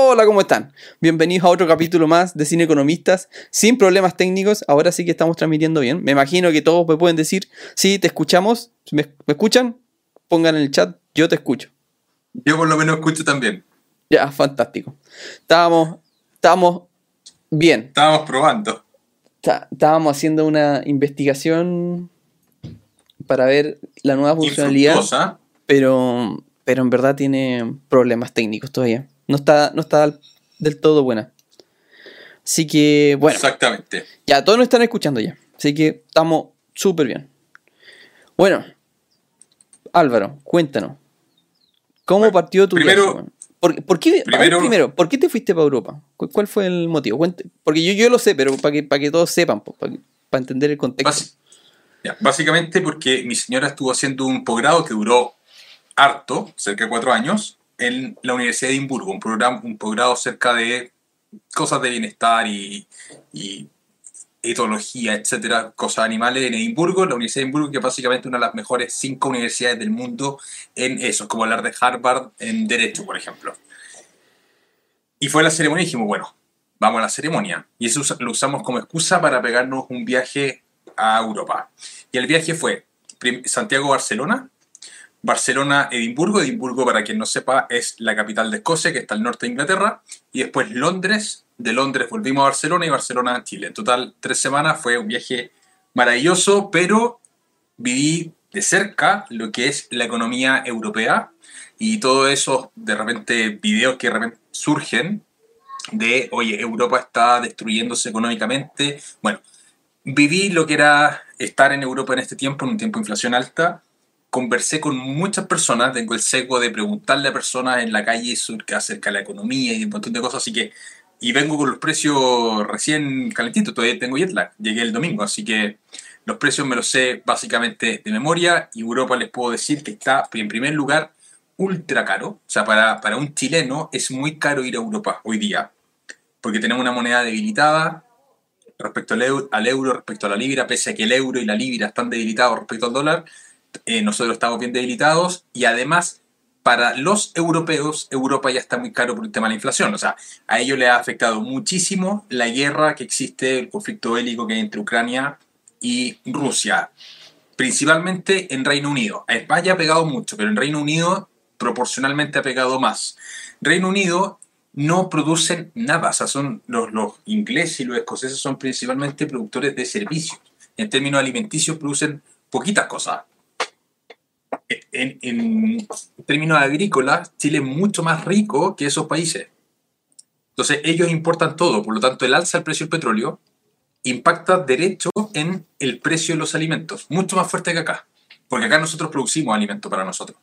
Hola, ¿cómo están? Bienvenidos a otro capítulo más de Cine Economistas, sin problemas técnicos. Ahora sí que estamos transmitiendo bien. Me imagino que todos me pueden decir, sí, te escuchamos. ¿Me, me escuchan? Pongan en el chat, yo te escucho. Yo por lo menos escucho también. Ya, fantástico. Estábamos, estábamos bien. Estábamos probando. Está- Estábamos haciendo una investigación para ver la nueva funcionalidad, Infructuosa. pero, pero en verdad tiene problemas técnicos todavía. No está, no está del todo buena. Así que, bueno. Exactamente. Ya, todos nos están escuchando ya. Así que estamos súper bien. Bueno, Álvaro, cuéntanos. ¿Cómo Bueno, partió tu primero- viaje? ¿Por, por qué, ver, primero- primero, ¿por qué te fuiste para Europa? ¿Cu- ¿Cuál fue el motivo? Cuente- porque yo, yo lo sé, pero para que, para que todos sepan, para, que- para entender el contexto. Ya, básicamente porque mi señora estuvo haciendo un posgrado que duró harto, cerca de cuatro años, en la Universidad de Edimburgo, un, programa, un posgrado cerca de cosas de bienestar y, y etología, etcétera, cosas animales en Edimburgo, la Universidad de Edimburgo, que es básicamente una de las mejores cinco universidades del mundo en eso, es como hablar de Harvard en Derecho, por ejemplo. Y fue la ceremonia y dijimos, bueno, vamos a la ceremonia. Y eso lo usamos como excusa para pegarnos un viaje a Europa. Y el viaje fue Santiago-Barcelona, Barcelona-Edimburgo. Edimburgo, para quien no sepa, es la capital de Escocia, que está al norte de Inglaterra. Y después Londres. De Londres volvimos a Barcelona y Barcelona a Chile. En total, tres semanas. Fue un viaje maravilloso, pero viví de cerca lo que es la economía europea y todos esos, de repente, videos que de repente surgen de, oye, Europa está destruyéndose económicamente. Bueno, viví lo que era estar en Europa en este tiempo, en un tiempo de inflación alta. Conversé con muchas personas, tengo el seco de preguntarle a personas en la calle acerca de la economía y un montón de cosas, así que, y vengo con los precios recién calentitos, todavía tengo jet llegué el domingo, así que los precios me los sé básicamente de memoria y Europa les puedo decir que está en primer lugar ultra caro, o sea, para, para un chileno es muy caro ir a Europa hoy día, porque tenemos una moneda debilitada, respecto al euro, al euro, respecto a la libra, pese a que el euro y la libra están debilitados respecto al dólar, eh, nosotros estamos bien debilitados y además para los europeos Europa ya está muy caro por el tema de la inflación. O sea, a ellos les ha afectado muchísimo la guerra que existe, el conflicto bélico que hay entre Ucrania y Rusia, principalmente en Reino Unido. A España ha pegado mucho, pero en Reino Unido proporcionalmente ha pegado más. Reino Unido no producen nada, o sea, son los, los ingleses y los escoceses son principalmente productores de servicios. En términos alimenticios producen poquitas cosas. En, términos agrícolas, Chile es mucho más rico que esos países. Entonces, ellos importan todo, por lo tanto, el alza del precio del petróleo impacta derecho en el precio de los alimentos, mucho más fuerte que acá, porque acá nosotros producimos alimento para nosotros.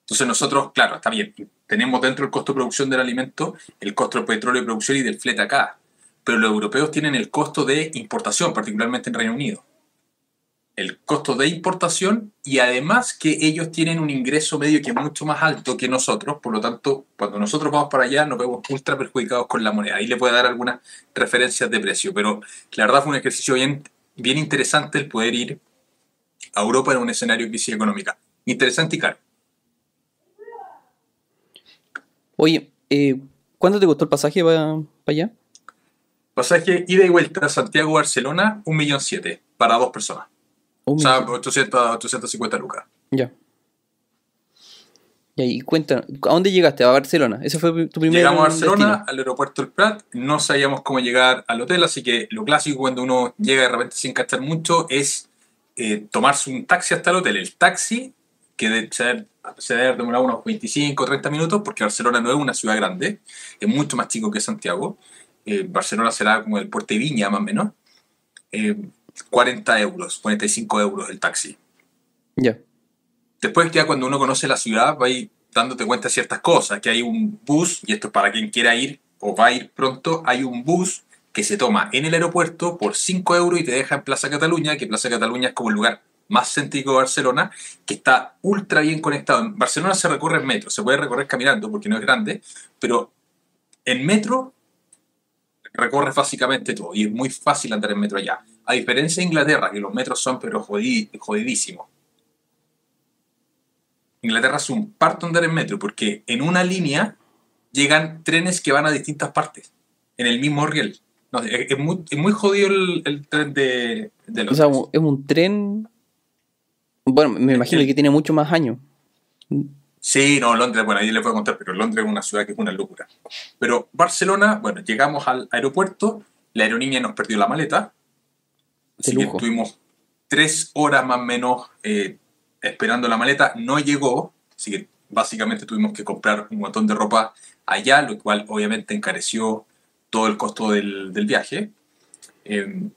Entonces nosotros, claro, está bien, tenemos dentro el costo de producción del alimento, el costo del petróleo de producción y del flete acá, pero los europeos tienen el costo de importación, particularmente en Reino Unido. El costo de importación y además que ellos tienen un ingreso medio que es mucho más alto que nosotros, por lo tanto, cuando nosotros vamos para allá nos vemos ultra perjudicados con la moneda. Ahí le puede dar algunas referencias de precio, pero la verdad fue un ejercicio bien, bien interesante el poder ir a Europa en un escenario de crisis económica. Interesante y caro. Oye, eh, ¿cuánto te costó el pasaje para allá? Pasaje ida y vuelta Santiago-Barcelona, 1.700.000 para dos personas. Un O sea, millón. 800, 850 lucas. Ya. Y ahí, cuéntanos, ¿a dónde llegaste? A Barcelona. Ese fue tu primer Llegamos a Barcelona, destino? al aeropuerto del Prat, no sabíamos cómo llegar al hotel, así que lo clásico cuando uno llega de repente sin cachar mucho es eh, tomarse un taxi hasta el hotel. El taxi, que de- se debe haber demorado unos 25 o 30 minutos, porque Barcelona no es una ciudad grande, es mucho más chico que Santiago. Eh, Barcelona será como el puerto de Viña, más o menos. Eh, 40 euros, 45 euros el taxi. Ya. Después ya cuando uno conoce la ciudad va a ir dándote cuenta de ciertas cosas, que hay un bus, y esto es para quien quiera ir o va a ir pronto, hay un bus que se toma en el aeropuerto por 5 euros y te deja en Plaza Cataluña, que Plaza Cataluña es como el lugar más céntrico de Barcelona, que está ultra bien conectado. En Barcelona se recorre en metro, se puede recorrer caminando porque no es grande, pero en metro recorres básicamente todo y es muy fácil andar en metro allá. A diferencia de Inglaterra, que los metros son pero jodi- jodidísimos. Inglaterra es un parto andar en metro porque en una línea llegan trenes que van a distintas partes, en el mismo riel. No, es, es muy, es muy jodido el, el tren de, de O sea, es un tren. Bueno, me imagino que tiene mucho más años. Sí, no, Londres, bueno, ahí les voy a contar, pero Londres es una ciudad que es una locura. Pero Barcelona, bueno, llegamos al aeropuerto, la aerolínea nos perdió la maleta, así que estuvimos tres horas más o menos eh, esperando la maleta, no llegó, así que básicamente tuvimos que comprar un montón de ropa allá, lo cual obviamente encareció todo el costo del, del viaje. Eh,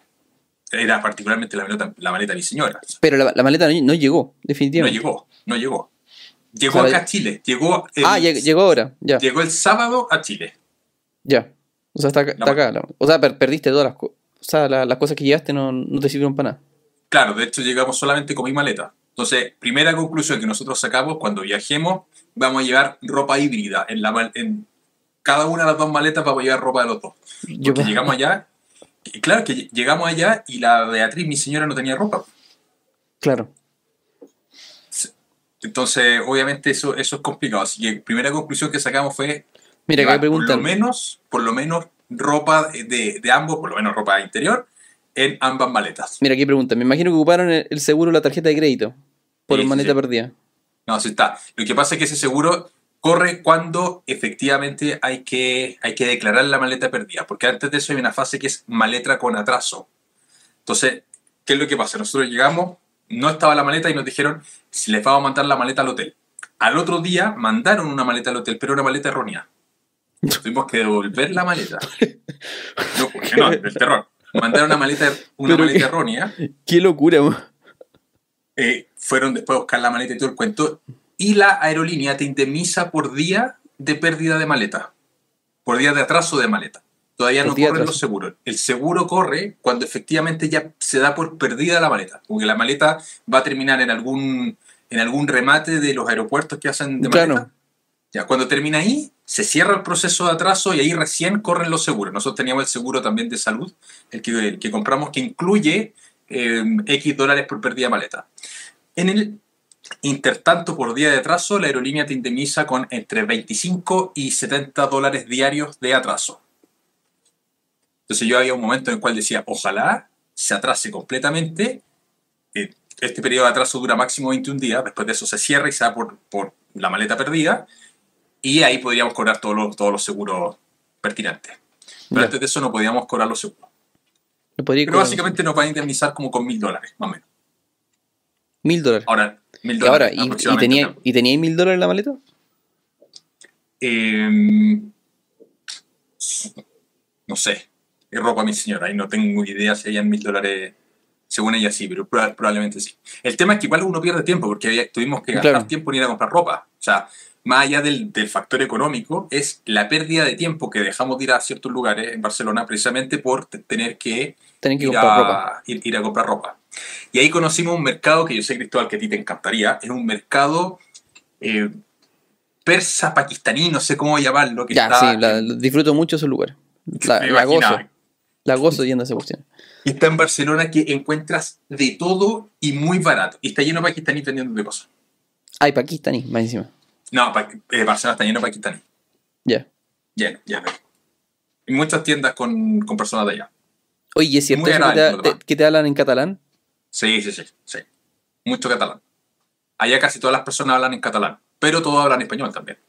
era particularmente la maleta, la maleta de mi señora. Pero la, la maleta no, no llegó, No definitivamente. llegó, no llegó. Llegó acá a Chile, llegó el, Ah, lleg- llegó ahora, ya. llegó el sábado a Chile. Ya. O sea, está, acá- está acá. O sea, per- perdiste todas las cosas. Sea, la- las cosas que llevaste no, no te sirvieron para nada. Claro, de hecho llegamos solamente con mi maleta. Entonces, primera conclusión que nosotros sacamos cuando viajemos, vamos a llevar ropa híbrida. En, la, en cada una de las dos maletas vamos a llevar ropa de los dos. Yo, Porque llegamos allá, y claro que ll- llegamos allá y la Beatriz, mi señora, no tenía ropa. claro. Entonces, obviamente eso, eso es complicado. Así que primera conclusión que sacamos fue Mira, acá llevar por preguntan. lo menos, por lo menos ropa de, de ambos, por lo menos ropa interior, en ambas maletas. Mira, aquí preguntan. Me imagino que ocuparon el, el seguro la tarjeta de crédito. Por Sí, sí, maleta sí. perdida. No, así está. Lo que pasa es que ese seguro corre cuando efectivamente hay que, hay que declarar la maleta perdida, porque antes de eso hay una fase que es maleta con atraso. Entonces, ¿qué es lo que pasa? Nosotros llegamos, no estaba la maleta y nos dijeron, si les vamos a mandar la maleta al hotel. Al otro día mandaron una maleta al hotel, pero una maleta errónea. Tuvimos que devolver la maleta. No, ¿por qué no? Del terror. Mandaron una maleta, una Pero maleta qué- errónea Qué locura, eh, fueron después a buscar la maleta y todo el cuento, y la aerolínea te indemniza por día de pérdida de maleta, por día de atraso de maleta. Todavía Por no corren atraso. los seguros. El seguro corre cuando efectivamente ya se da por perdida la maleta, porque la maleta va a terminar en algún, en algún remate de los aeropuertos que hacen de Claro. Ya, cuando termina ahí, se cierra el proceso de atraso y ahí recién corren los seguros. Nosotros teníamos el seguro también de salud, el que, el que compramos, que incluye eh, X dólares por pérdida de maleta. En el intertanto, por día de atraso, la aerolínea te indemniza con entre 25 y 70 dólares diarios de atraso. Entonces yo había un momento en el cual decía, ojalá se atrase completamente. Eh, Este periodo de atraso dura máximo 21 días, después de eso se cierra y se da por, por la maleta perdida, y ahí podríamos cobrar todos los, todos los seguros pertinentes. Pero Ya. antes de eso no podíamos cobrar los seguros. Podría Pero básicamente nos van a indemnizar como con mil dólares, más o menos. Mil dólares. Ahora, mil Y dólares. ahora, ¿y, y aproximadamente, tenía. ¿y tenía mil dólares en la maleta? Eh, no sé. Es ropa mi señora y no tengo idea si hayan mil dólares. Según ella sí, pero proba- probablemente sí. El tema es que igual uno pierde tiempo porque tuvimos que gastar Claro. tiempo en ir a comprar ropa. O sea, más allá del, del factor económico, es la pérdida de tiempo que dejamos de ir a ciertos lugares en Barcelona precisamente por tener que Tienen que ir comprar a, ropa. ir, ir a comprar ropa. Y ahí conocimos un mercado que yo sé, Cristóbal, que a ti te encantaría. Es un mercado eh, persa, pakistaní, no sé cómo llamarlo. Que Ya, está, sí, la- disfruto mucho esos lugares. La, la gozo. La gozo yendo a esa cuestión. Y está en Barcelona que encuentras de todo y muy barato. Y está lleno de pakistaní vendiendo de cosas. Ay, pakistaní, más encima. No, eh, Barcelona está lleno de. Ya. Lleno, lleno. Y muchas tiendas con, con personas de allá. Oye, ¿y ¿es cierto que te, que te hablan en catalán? Sí, sí, sí, sí. Mucho catalán. Allá casi todas las personas hablan en catalán, pero todos hablan español también.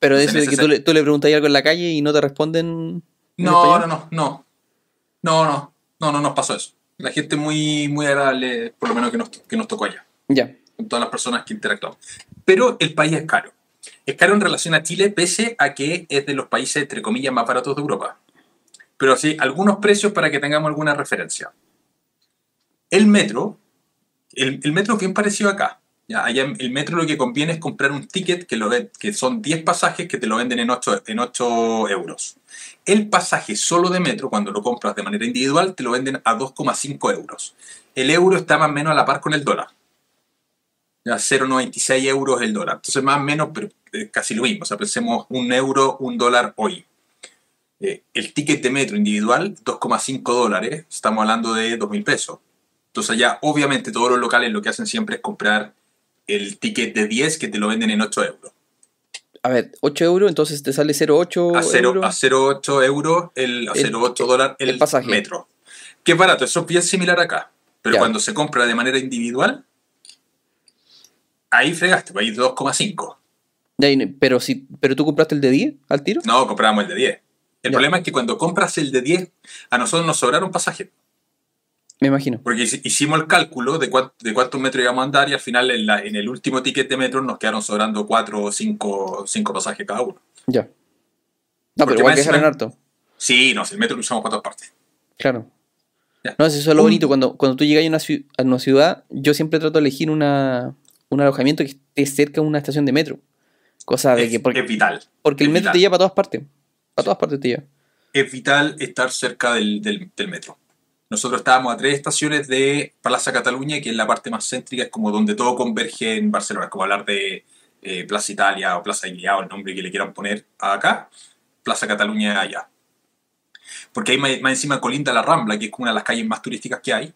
Pero eso de que tú le, tú le preguntas algo en la calle y no te responden. en No, no, no, no. No, no, no, no nos pasó eso. La gente muy, muy agradable, por lo menos que nos, que nos tocó allá. Ya. con todas las personas que interactuamos. Pero el país es caro. Es caro en relación a Chile, pese a que es de los países, entre comillas, más baratos de Europa. Pero sí, algunos precios para que tengamos alguna referencia. El metro, el, metro es bien parecido acá. Ya, allá el metro lo que conviene es comprar un ticket que, lo que son 10 pasajes que te lo venden en 8, en 8 euros. El pasaje solo de metro, cuando lo compras de manera individual, te lo venden a 2,5 euros. El euro está más o menos a la par con el dólar ya 0,96 euros el dólar. Entonces, más o menos, pero eh, casi lo mismo. O sea, pensemos un euro, un dólar hoy. Eh, el ticket de metro individual, 2,5 dólares. Estamos hablando de 2.000 pesos. Entonces, ya, obviamente, todos los locales lo que hacen siempre es comprar el ticket de 10 que te lo venden en 8 euros. A ver, 8 euros, entonces te sale 0,8 A 0, euros. a 0,8 euros, el, a El- 0,8 dólares el, el pasaje. metro. Que es barato, eso es bien similar acá. Pero Ya. cuando se compra de manera individual, ahí fregaste, pues ahí 2,5. Ya, y- pero, si, pero tú compraste el de 10 al tiro. No, comprábamos el de 10. El Ya. problema es que cuando compras el de 10, a nosotros nos sobraron pasajes. Me imagino. Porque hici- hicimos el cálculo de, cuán- de cuántos metros íbamos a andar y al final en, la- en el último ticket de metro nos quedaron sobrando 4 o 5, pasajes cada uno. Ya. No, Porque pero igual encima- harto. Sí, no, el metro lo usamos para todas partes. Claro. Ya. No, eso es lo bonito. Cuando, cuando tú llegas a una ciudad, yo siempre trato de elegir una, un alojamiento que esté cerca de una estación de metro. Cosa de Es, que. Porque, es vital. porque el es metro vital. te lleva para todas partes. Para todas partes te lleva. es vital estar cerca del, del- del metro. Nosotros estábamos a tres estaciones de Plaza Cataluña, que es la parte más céntrica, es como donde todo converge en Barcelona, es como hablar de eh, Plaza Italia o Plaza Iguía o el nombre que le quieran poner acá, Plaza Cataluña allá. Porque ahí más, más encima colinda la Rambla, que es como una de las calles más turísticas que hay,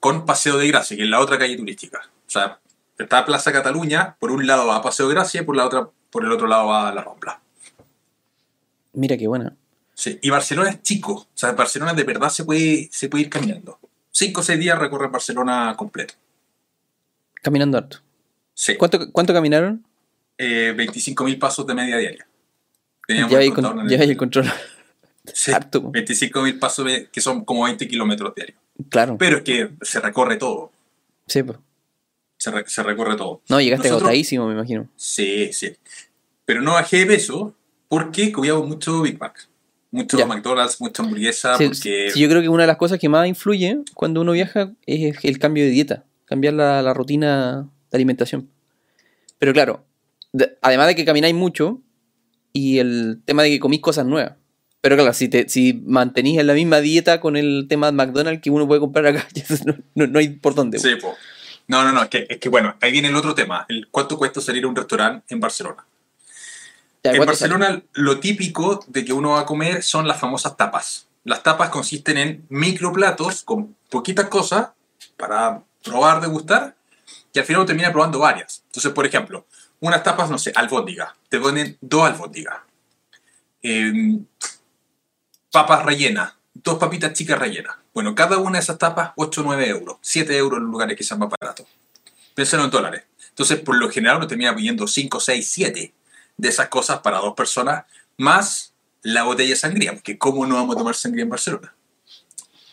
con Paseo de Gracia, que es la otra calle turística. O sea, está Plaza Cataluña, por un lado va a Paseo Gracia y por, la otra, por el otro lado va a la Rambla. Mira qué buena. Sí, y Barcelona es chico. O sea, Barcelona de verdad se puede, se puede ir caminando. Cinco o seis días recorrer Barcelona completo. Caminando harto. Sí. ¿Cuánto, cuánto caminaron? Eh, 25.000 pasos de media diaria. Teníamos Ya el hay, con- ya el- hay el control. Sí, harto. 25.000 pasos que son como 20 kilómetros diarios. Claro. Pero es que se recorre todo. Sí, pues. Se, re- se recorre todo. No, llegaste Nosotros- agotadísimo, me imagino. Sí, sí. Pero no bajé de peso porque comíamos mucho Big Mac. Mucho Ya. McDonald's, mucha hamburguesa. Sí, porque sí, yo creo que una de las cosas que más influye cuando uno viaja es el cambio de dieta, cambiar la, la rutina de alimentación. Pero claro, de- además de que camináis mucho y el tema de que comís cosas nuevas. Pero claro, si, te, si mantenís en la misma dieta con el tema de McDonald's que uno puede comprar acá, no, no- no hay por dónde. Sí, po. No, no, no, es que, es que bueno, ahí viene el otro tema. El, ¿Cuánto cuesta salir a un restaurante en Barcelona? Ya, En. Barcelona lo típico de que uno va a comer son las famosas tapas. Las tapas consisten en microplatos con poquitas cosas para probar, degustar, y al final uno termina probando varias. Entonces, por ejemplo, unas tapas, no sé, albóndiga. Te ponen dos albóndigas. Em, papas rellenas. Dos papitas chicas rellenas. Bueno, cada una de esas tapas, 8 o 9 euros. 7 euros en los lugares sean más baratos. Piénsalo en dólares. Entonces, por lo general, uno termina pidiendo 5, 6, 7 de esas cosas para dos personas, más la botella de sangría, porque ¿cómo no vamos a tomar sangría en Barcelona?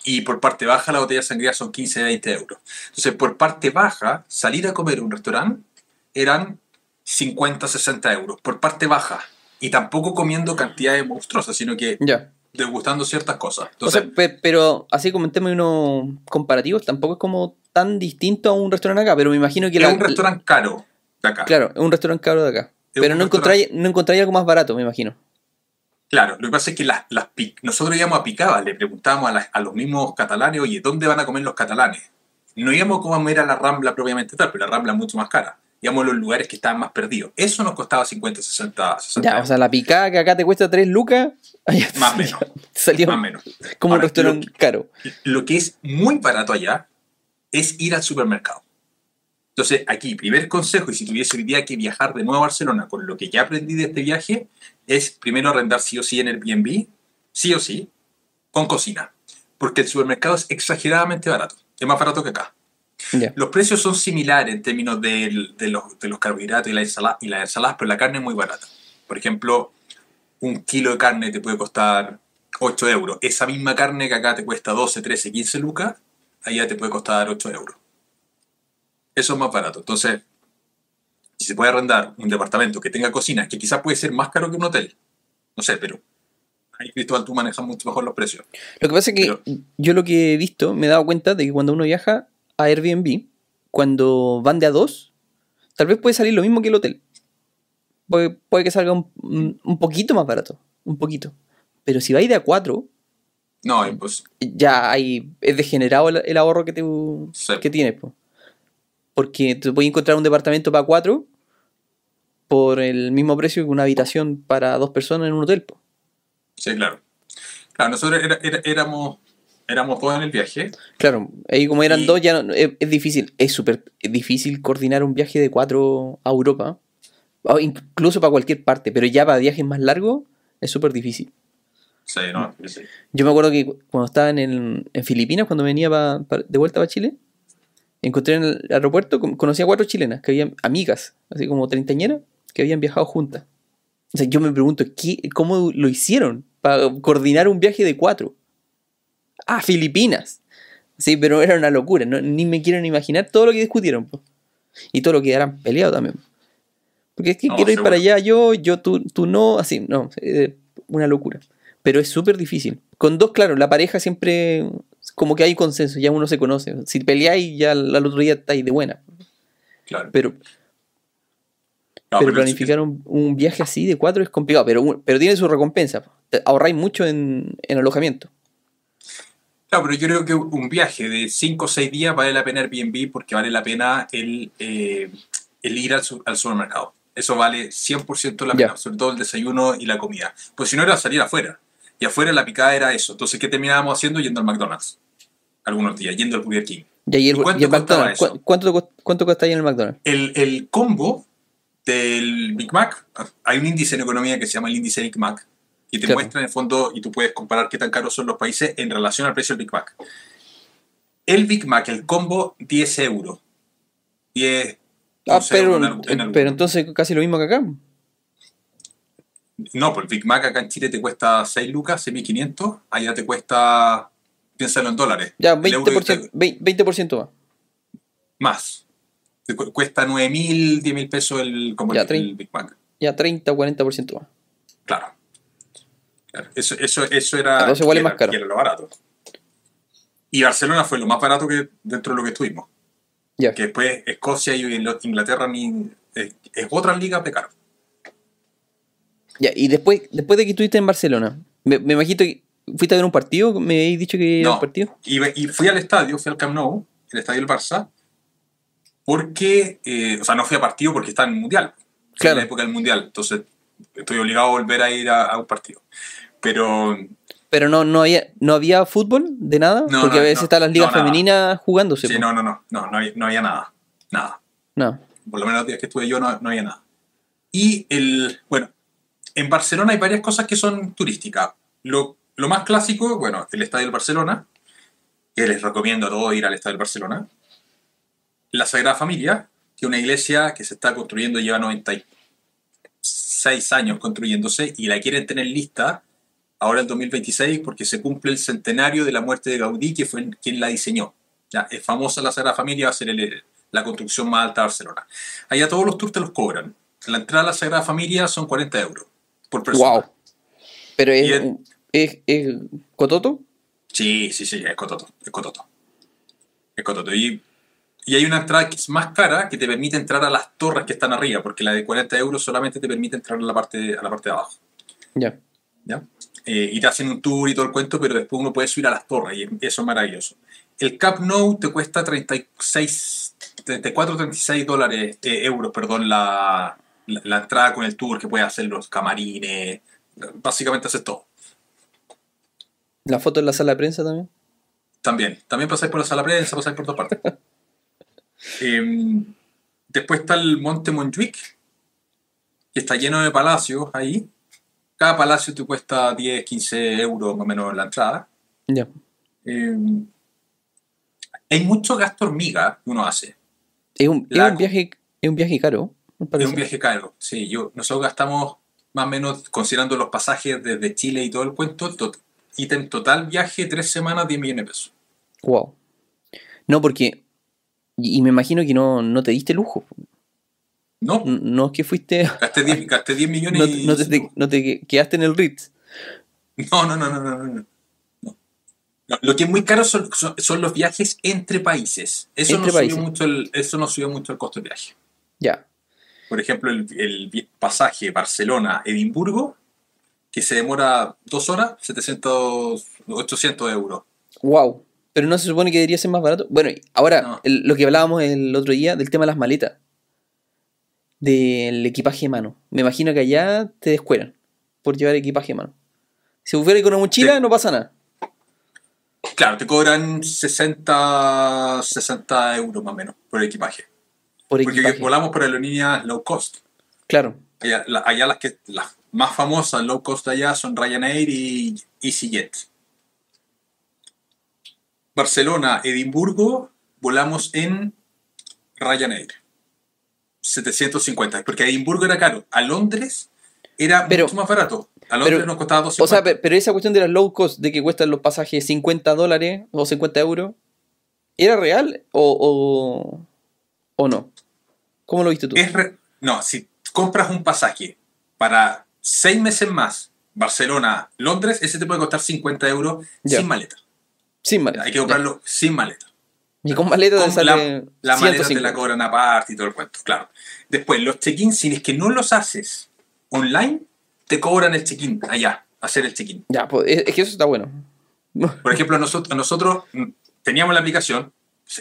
Y por parte baja, la botella de sangría son 15, 20 euros. Entonces, por parte baja, salir a comer a un restaurante eran 50, 60 euros. Por parte baja. Y tampoco comiendo cantidades monstruosas, sino que Ya. Degustando ciertas cosas. O sea, pero así como en términos comparativos, tampoco es como tan distinto a un restaurante acá, pero me imagino que es la- un restaurante caro de acá. Claro, es un restaurante caro de acá. Es Pero no encontráis, no encontráis algo más barato, me imagino. Claro, lo que pasa es que las, las nosotros íbamos a Picaba, le preguntábamos a, las- a los mismos catalanes, oye, ¿dónde van a comer los catalanes? No íbamos a comer a la Rambla propiamente tal, pero la Rambla es mucho más cara. A los lugares que estaban más perdidos. Eso nos costaba 50, 60, 60 Ya, o sea, la picada que acá te cuesta 3 lucas, allá Más o menos. salió más menos. como un Ahora, restaurante caro. Lo que es muy barato allá es ir al supermercado. Entonces, aquí, primer consejo, y si tuviese hoy día que viajar de nuevo a Barcelona con lo que ya aprendí de este viaje, es primero arrendar sí o sí en Airbnb, sí o sí, con cocina. Porque el supermercado es exageradamente barato. Es más barato que acá. Los precios son similares en términos de, los, de los carbohidratos y la ensalada, y las ensaladas, pero la carne es muy barata. Por ejemplo, un kilo de carne te puede costar 8 euros. Esa misma carne que acá te cuesta 12, 13, 15 lucas, allá te puede costar 8 euros. Eso es más barato. Entonces, si se puede arrendar un departamento que tenga cocina, que quizás puede ser más caro que un hotel, no sé, pero ahí Cristóbal tú manejas mucho mejor los precios. Lo que pasa es que Pero- yo lo que he visto, me he dado cuenta de que cuando uno viaja a Airbnb, cuando van de a dos, tal vez puede salir lo mismo que el hotel. Puede, puede que salga un, un- poquito más barato, un poquito. Pero si vais de a cuatro, No, pues ya hay, es degenerado el, el ahorro que, te, Sí. que tienes. po. Porque te puedes encontrar un departamento para cuatro por el mismo precio que una habitación para dos personas en un hotel. po. sí, claro. Claro, nosotros era- era- éramos, éramos dos en el viaje. Claro, ahí como eran Y- dos, ya no- es, es difícil, es súper difícil coordinar un viaje de cuatro a Europa. O incluso para cualquier parte, pero ya para viajes más largos es súper difícil. Sí, no, sí. Yo me acuerdo que cuando estaba en, el- en Filipinas, cuando venía pa- pa- de vuelta para Chile, encontré en el aeropuerto, con- conocí a cuatro chilenas, que habían amigas, así como treintañeras, que habían viajado juntas. O sea, yo me pregunto, ¿qué, ¿cómo lo hicieron para coordinar un viaje de cuatro? A Filipinas. Sí, pero era una locura, no- ni me quiero ni imaginar todo lo que discutieron. po. Y todo lo que eran peleado también. Porque es que No, quiero ir para allá, yo, yo, tú, tú no, así, no, eh, una locura. Pero es súper difícil. Con dos, claro, la pareja siempre, como que hay consenso, ya uno se conoce. Si peleáis, ya al, otro día estáis de buena. Claro. Pero, No, pero pero planificar un, un viaje así de cuatro es complicado, pero, pero tiene su recompensa. Ahorráis mucho en, en alojamiento. Claro, pero yo creo que un viaje de 5 o 6 días vale la pena Airbnb porque vale la pena el, eh, el ir al, al supermercado. Eso vale 100% la pena, sobre todo el desayuno y la comida. Pues si no era salir afuera. Y afuera la picada era eso. Entonces, ¿qué terminábamos haciendo? Yendo al McDonald's. Algunos días, yendo al Burger King. Y ahí el, ¿Y cuánto y el costaba McDonald's, eso? ¿cu- ¿cuánto, cuánto cuesta ahí en el McDonald's? El, el combo del Big Mac, hay un índice en economía que se llama el índice Big Mac, y te Claro. muestra en el fondo, y tú puedes comparar qué tan caros son los países en relación al precio del Big Mac. El Big Mac, el combo, 10 euros. 10. Ah, 11 pero, euros en en algún- pero entonces casi lo mismo que acá. No, pues el Big Mac acá en Chile te cuesta 6 lucas, 6.500. Allá te cuesta, piénsalo en dólares. Ya, El euro 20%, 20% más. más. Te cu- cuesta 9.000, 10.000 pesos el, como Ya, el- el Big Mac. Ya 30 o 40% más. Claro. Eso, eso, eso era, Entonces igual es era- más caro. que era lo barato. Y Barcelona fue lo más barato que dentro de lo que estuvimos. Ya. Que después Escocia y Inglaterra ni, es, es otra liga de caro. Ya, y después, después de que estuviste en Barcelona, me, me imagino que fuiste a ver un partido, me habéis dicho que era No. un partido. Y, fui al estadio, fui al Camp Nou, el estadio del Barça, porque, eh, o sea, no fui a partido porque estaba en el Mundial. Claro. en la época del Mundial, entonces estoy obligado a volver a ir a, a un partido. Pero Pero no, no, había, no había fútbol de nada, No, porque no, a veces no, están las ligas femeninas jugándose. sí, no, no, no, no, no había, no había nada. Nada. No. Por lo menos los días que estuve yo no, no había nada. Y el, bueno, en Barcelona hay varias cosas que son turísticas. Lo, lo más clásico, bueno, el Estadio del Barcelona, que les recomiendo a todos ir al Estadio del Barcelona. La Sagrada Familia, que es una iglesia que se está construyendo, lleva 96 años construyéndose y la quieren tener lista ahora en 2026 porque se cumple el centenario de la muerte de Gaudí, que fue quien la diseñó. Ya, es famosa la Sagrada Familia, va a ser el- la construcción más alta de Barcelona. Allá todos los tours te los cobran. La entrada a la Sagrada Familia son 40 euros por persona. Wow. Pero es, el- es, es cototo. Sí, sí, sí, es cototo, es cototo. Es cototo. Y, y hay una entrada que es más cara que te permite entrar a las torres que están arriba, porque la de 40 euros solamente te permite entrar a la parte, a la parte de abajo. Ya. ¿ya? Eh, y te hacen un tour y todo el cuento, pero después uno puede subir a las torres y eso es maravilloso. El Cap Nou te cuesta 36, 34, 36 dólares, eh, euros, perdón, la, la, la entrada con el tour que puedes hacer los camarines, básicamente haces todo. La foto en la sala de prensa también. También, también pasáis por la sala de prensa, pasáis por todas partes. Em, después está el Monte Montjuic, que está lleno de palacios ahí. Cada palacio te cuesta 10, 15 euros más o menos la entrada. Ya. Eh, hay mucho gasto hormiga que uno hace. Es un, es La- un viaje, es un viaje caro. Es un viaje caro. Sí, yo, nosotros gastamos más o menos, considerando los pasajes desde Chile y todo el cuento, tot- ítem total viaje, tres semanas, 10 millones de pesos. Wow. No, porque. Y, y me imagino que no, no te diste lujo. No, No es que fuiste. gasté 10, gasté 10 millones No, y... no te, no te que- quedaste en el Ritz. No, no, no, no, no, no, Lo que es muy caro son, son, son los viajes entre países. Eso Entre no, subió países. mucho el, eso no subió mucho el costo del viaje. Ya. Por ejemplo, el, pasaje Barcelona-Edimburgo, que se demora dos horas, 700, 800 euros. Wow. Pero no se supone que debería ser más barato. Bueno, ahora, el- lo que hablábamos el otro día del tema de las maletas. Del equipaje de mano. Me imagino que allá te descueran por llevar equipaje de mano. Si fuera con una mochila, Sí. no pasa nada. Claro, te cobran 60, 60 euros más o menos por el equipaje. Por Porque equipaje. volamos por aerolíneas low cost. Claro. Allá, la- allá las, que, las más famosas low cost de allá son Ryanair y EasyJet. Barcelona, Edimburgo, volamos en Ryanair. 750, porque a Edimburgo era caro. A Londres era Pero- mucho más barato. A Londres pero- nos costaba O sea, 250. pe- pero esa cuestión de las low cost, de que cuestan los pasajes 50 dólares o 50 euros, ¿era real o, o, o no? ¿Cómo lo viste tú? Es re- no, si compras un pasaje para seis meses más, Barcelona, Londres, ese te puede costar 50 euros Ya. sin maleta. Sin maleta. Hay que comprarlo sin maleta. Y con maleta Con sale la, la maleta te 150. la cobran aparte y todo el cuento, claro. Después, los check-ins, si es que no los haces online, te cobran el check-in allá, hacer el check-in. Ya, pues es, que eso está bueno. Por ejemplo, nosotros, nosotros mm, teníamos la aplicación,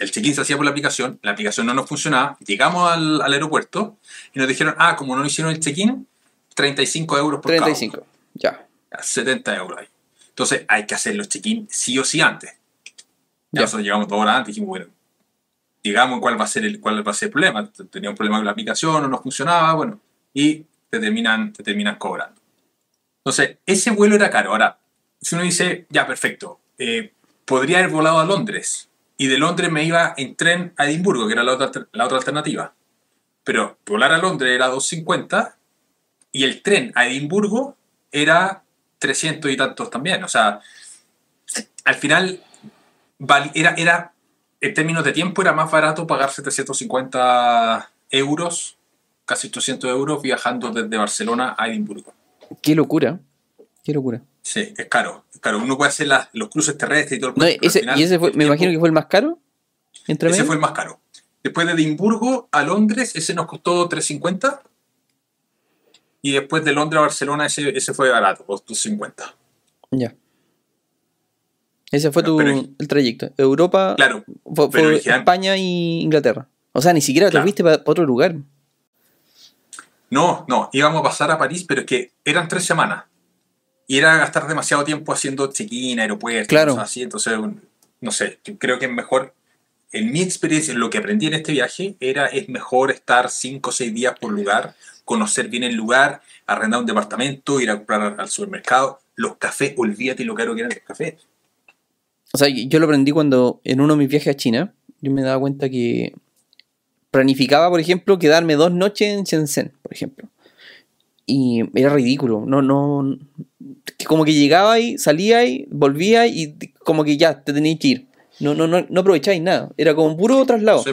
el check-in se hacía por la aplicación, la aplicación no nos funcionaba, llegamos al, al aeropuerto y nos dijeron, ah, como no hicieron el check-in, 35 euros por cada uno. 35. Ya. 70 euros ahí. Entonces hay que hacer los check-in sí o sí antes. Ya nosotros llegamos dos horas antes y dijimos, bueno, digamos cuál va a ser el, cuál va a ser el problema. Tenía un problema con la aplicación, no nos funcionaba, bueno, y te terminan, te terminan cobrando. Entonces, ese vuelo era caro. Ahora, si uno dice, ya, perfecto, eh, podría haber volado a Londres y de Londres me iba en tren a Edimburgo, que era la otra, la otra alternativa. Pero volar a Londres era 250 y el tren a Edimburgo era 300 y tantos también. O sea, al final era, era, en términos de tiempo, era más barato pagar 750 euros, casi 800 euros, viajando desde Barcelona a Edimburgo. Qué locura. Qué locura. Sí, es caro. es caro. Uno puede hacer los cruces terrestres y todo el No, ese, final y ese fue, me tiempo- imagino que fue el más caro. Entre Ese medio. fue el más caro. Después de Edimburgo a Londres, ese nos costó 350. Y después de Londres a Barcelona, ese, ese fue barato, 250. Ya. Ese fue tu, pero- el trayecto. Europa, Claro, fue, fue España y Inglaterra. O sea, ni siquiera te fuiste para otro lugar. No, no, íbamos a pasar a París, pero es que eran tres semanas. Y era gastar demasiado tiempo haciendo check-in, aeropuertos, Claro. cosas así. Entonces, no sé, yo creo que es mejor, en mi experiencia, en lo que aprendí en este viaje, era es mejor estar cinco o seis días por lugar, conocer bien el lugar, arrendar un departamento, ir a comprar al- al supermercado. Los cafés, olvídate lo caro que eran los cafés. O sea, yo lo aprendí cuando en uno de mis viajes a China, yo me daba cuenta que planificaba, por ejemplo, quedarme dos noches en Shenzhen, por ejemplo. Y era ridículo. No, no. Como que llegaba y salía y volvía y como que ya te tenías que ir. No, no, no, no aprovecháis nada. Era como puro traslado. Sí.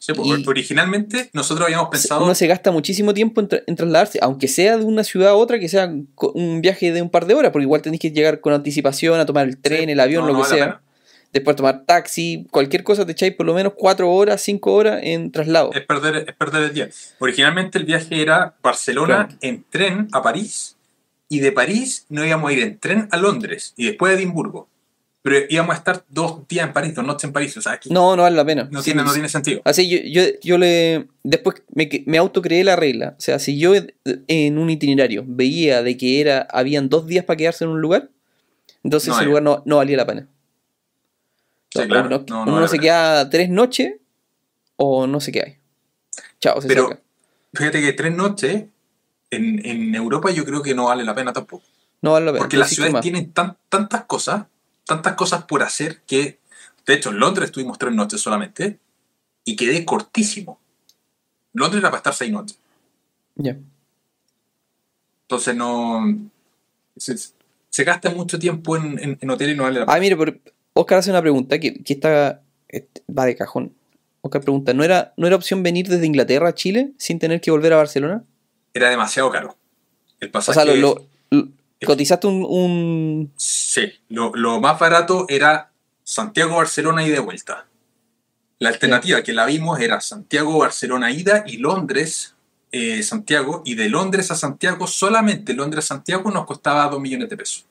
Sí. Y- Originalmente, nosotros habíamos pensado. Uno se gasta muchísimo tiempo en, tra- en trasladarse, aunque sea de una ciudad a otra, que sea un viaje de un par de horas, porque igual tenéis que llegar con anticipación a tomar el tren, Sí, el avión, no, lo no que vale sea. Después tomar taxi, cualquier cosa, te echáis por lo menos cuatro horas, cinco horas en traslado. es perder, es perder el día. Originalmente el viaje era Barcelona Claro. en tren a París y de París no íbamos a ir en tren a Londres y después a Edimburgo. Pero íbamos a estar dos días en París, dos noches en París. O sea, aquí No, no vale la pena. no, Sí, tiene, no tiene sentido. Así yo, yo, yo le. Después me, me autocreé la regla. O sea, si yo en un itinerario veía de que era habían dos días para quedarse en un lugar, entonces No ese lugar no, no valía la pena. Sí, claro. uno No, se queda tres noches o no sé qué hay. Chao, se Pero- saca. Fíjate que tres noches en, en Europa yo creo que no vale la pena tampoco. No vale la pena. Porque las ciudades tienen tan- tantas cosas, tantas cosas por hacer que, de hecho, en Londres estuvimos tres noches solamente y quedé cortísimo. Londres era para estar seis noches. Ya. Entonces no. Se, se gasta mucho tiempo en, en, en hoteles y no vale la pena. Ah, mire, pero Oscar hace una pregunta que, que está, este, va de cajón. Oscar pregunta, ¿no era, ¿no era opción venir desde Inglaterra a Chile sin tener que volver a Barcelona? Era demasiado caro. El O pasaje. sea, lo, lo- lo- cotizaste un, un- Sí, lo, lo más barato era Santiago-Barcelona y de vuelta. La alternativa que la vimos era Santiago-Barcelona ida y Londres-Santiago. y de Londres a Santiago, solamente Londres-Santiago nos costaba 2 millones de pesos.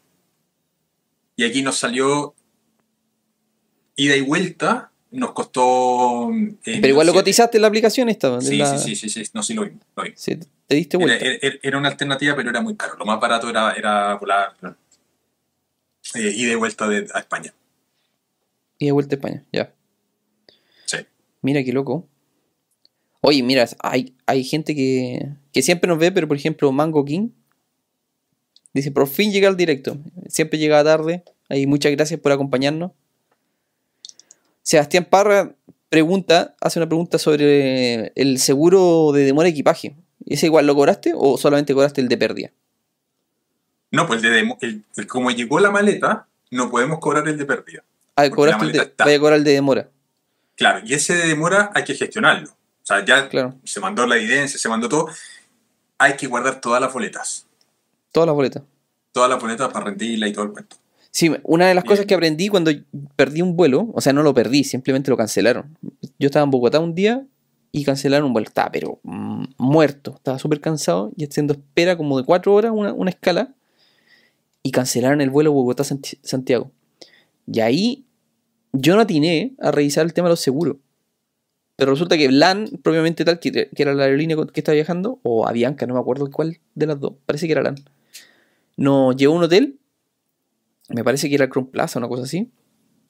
Y aquí nos salió ida y vuelta, nos costó. eh, Pero igual lo 1.700. cotizaste en la aplicación esta. de Sí, la- sí, sí, sí, sí, no, sí lo vimos. Lo vimos. sí, te diste Era, vuelta. era- era una alternativa, pero era muy caro. Lo más barato era, era volar eh, ida y vuelta de, a España. Y de vuelta a España, ya. Sí. Mira qué loco. Oye, mira, hay, hay gente que, que siempre nos ve, pero por ejemplo, Mango King dice: por fin llega al directo. Siempre llega tarde. Ahí muchas gracias por acompañarnos. Sebastián Parra pregunta, hace una pregunta sobre el seguro de demora de equipaje. ¿Ese igual lo cobraste o solamente cobraste el de pérdida? No, pues el de el- el- como llegó la maleta, no podemos cobrar el de pérdida. Ah, cobraste el de, maleta está. vaya a cobrar el de demora. Claro, y ese de demora hay que gestionarlo. O sea, ya Claro. se mandó la evidencia, se mandó todo. Hay que guardar todas las boletas. Todas las boletas. Todas las boletas para rendirla y todo el cuento. Sí, una de las Bien. cosas que aprendí cuando perdí un vuelo, o sea, no lo perdí, simplemente lo cancelaron. Yo estaba en Bogotá un día y cancelaron un vuelo. Estaba, pero mm, muerto. Estaba súper cansado y haciendo espera como de cuatro horas, una, una escala, y cancelaron el vuelo Bogotá-Santiago. Y ahí yo no atiné a revisar el tema de los seguros. Pero resulta que LAN, propiamente tal, que, que era la aerolínea que estaba viajando, o Avianca, no me acuerdo cuál de las dos, parece que era LAN, nos llevó a un hotel me parece que era el Crown Plaza, una cosa así.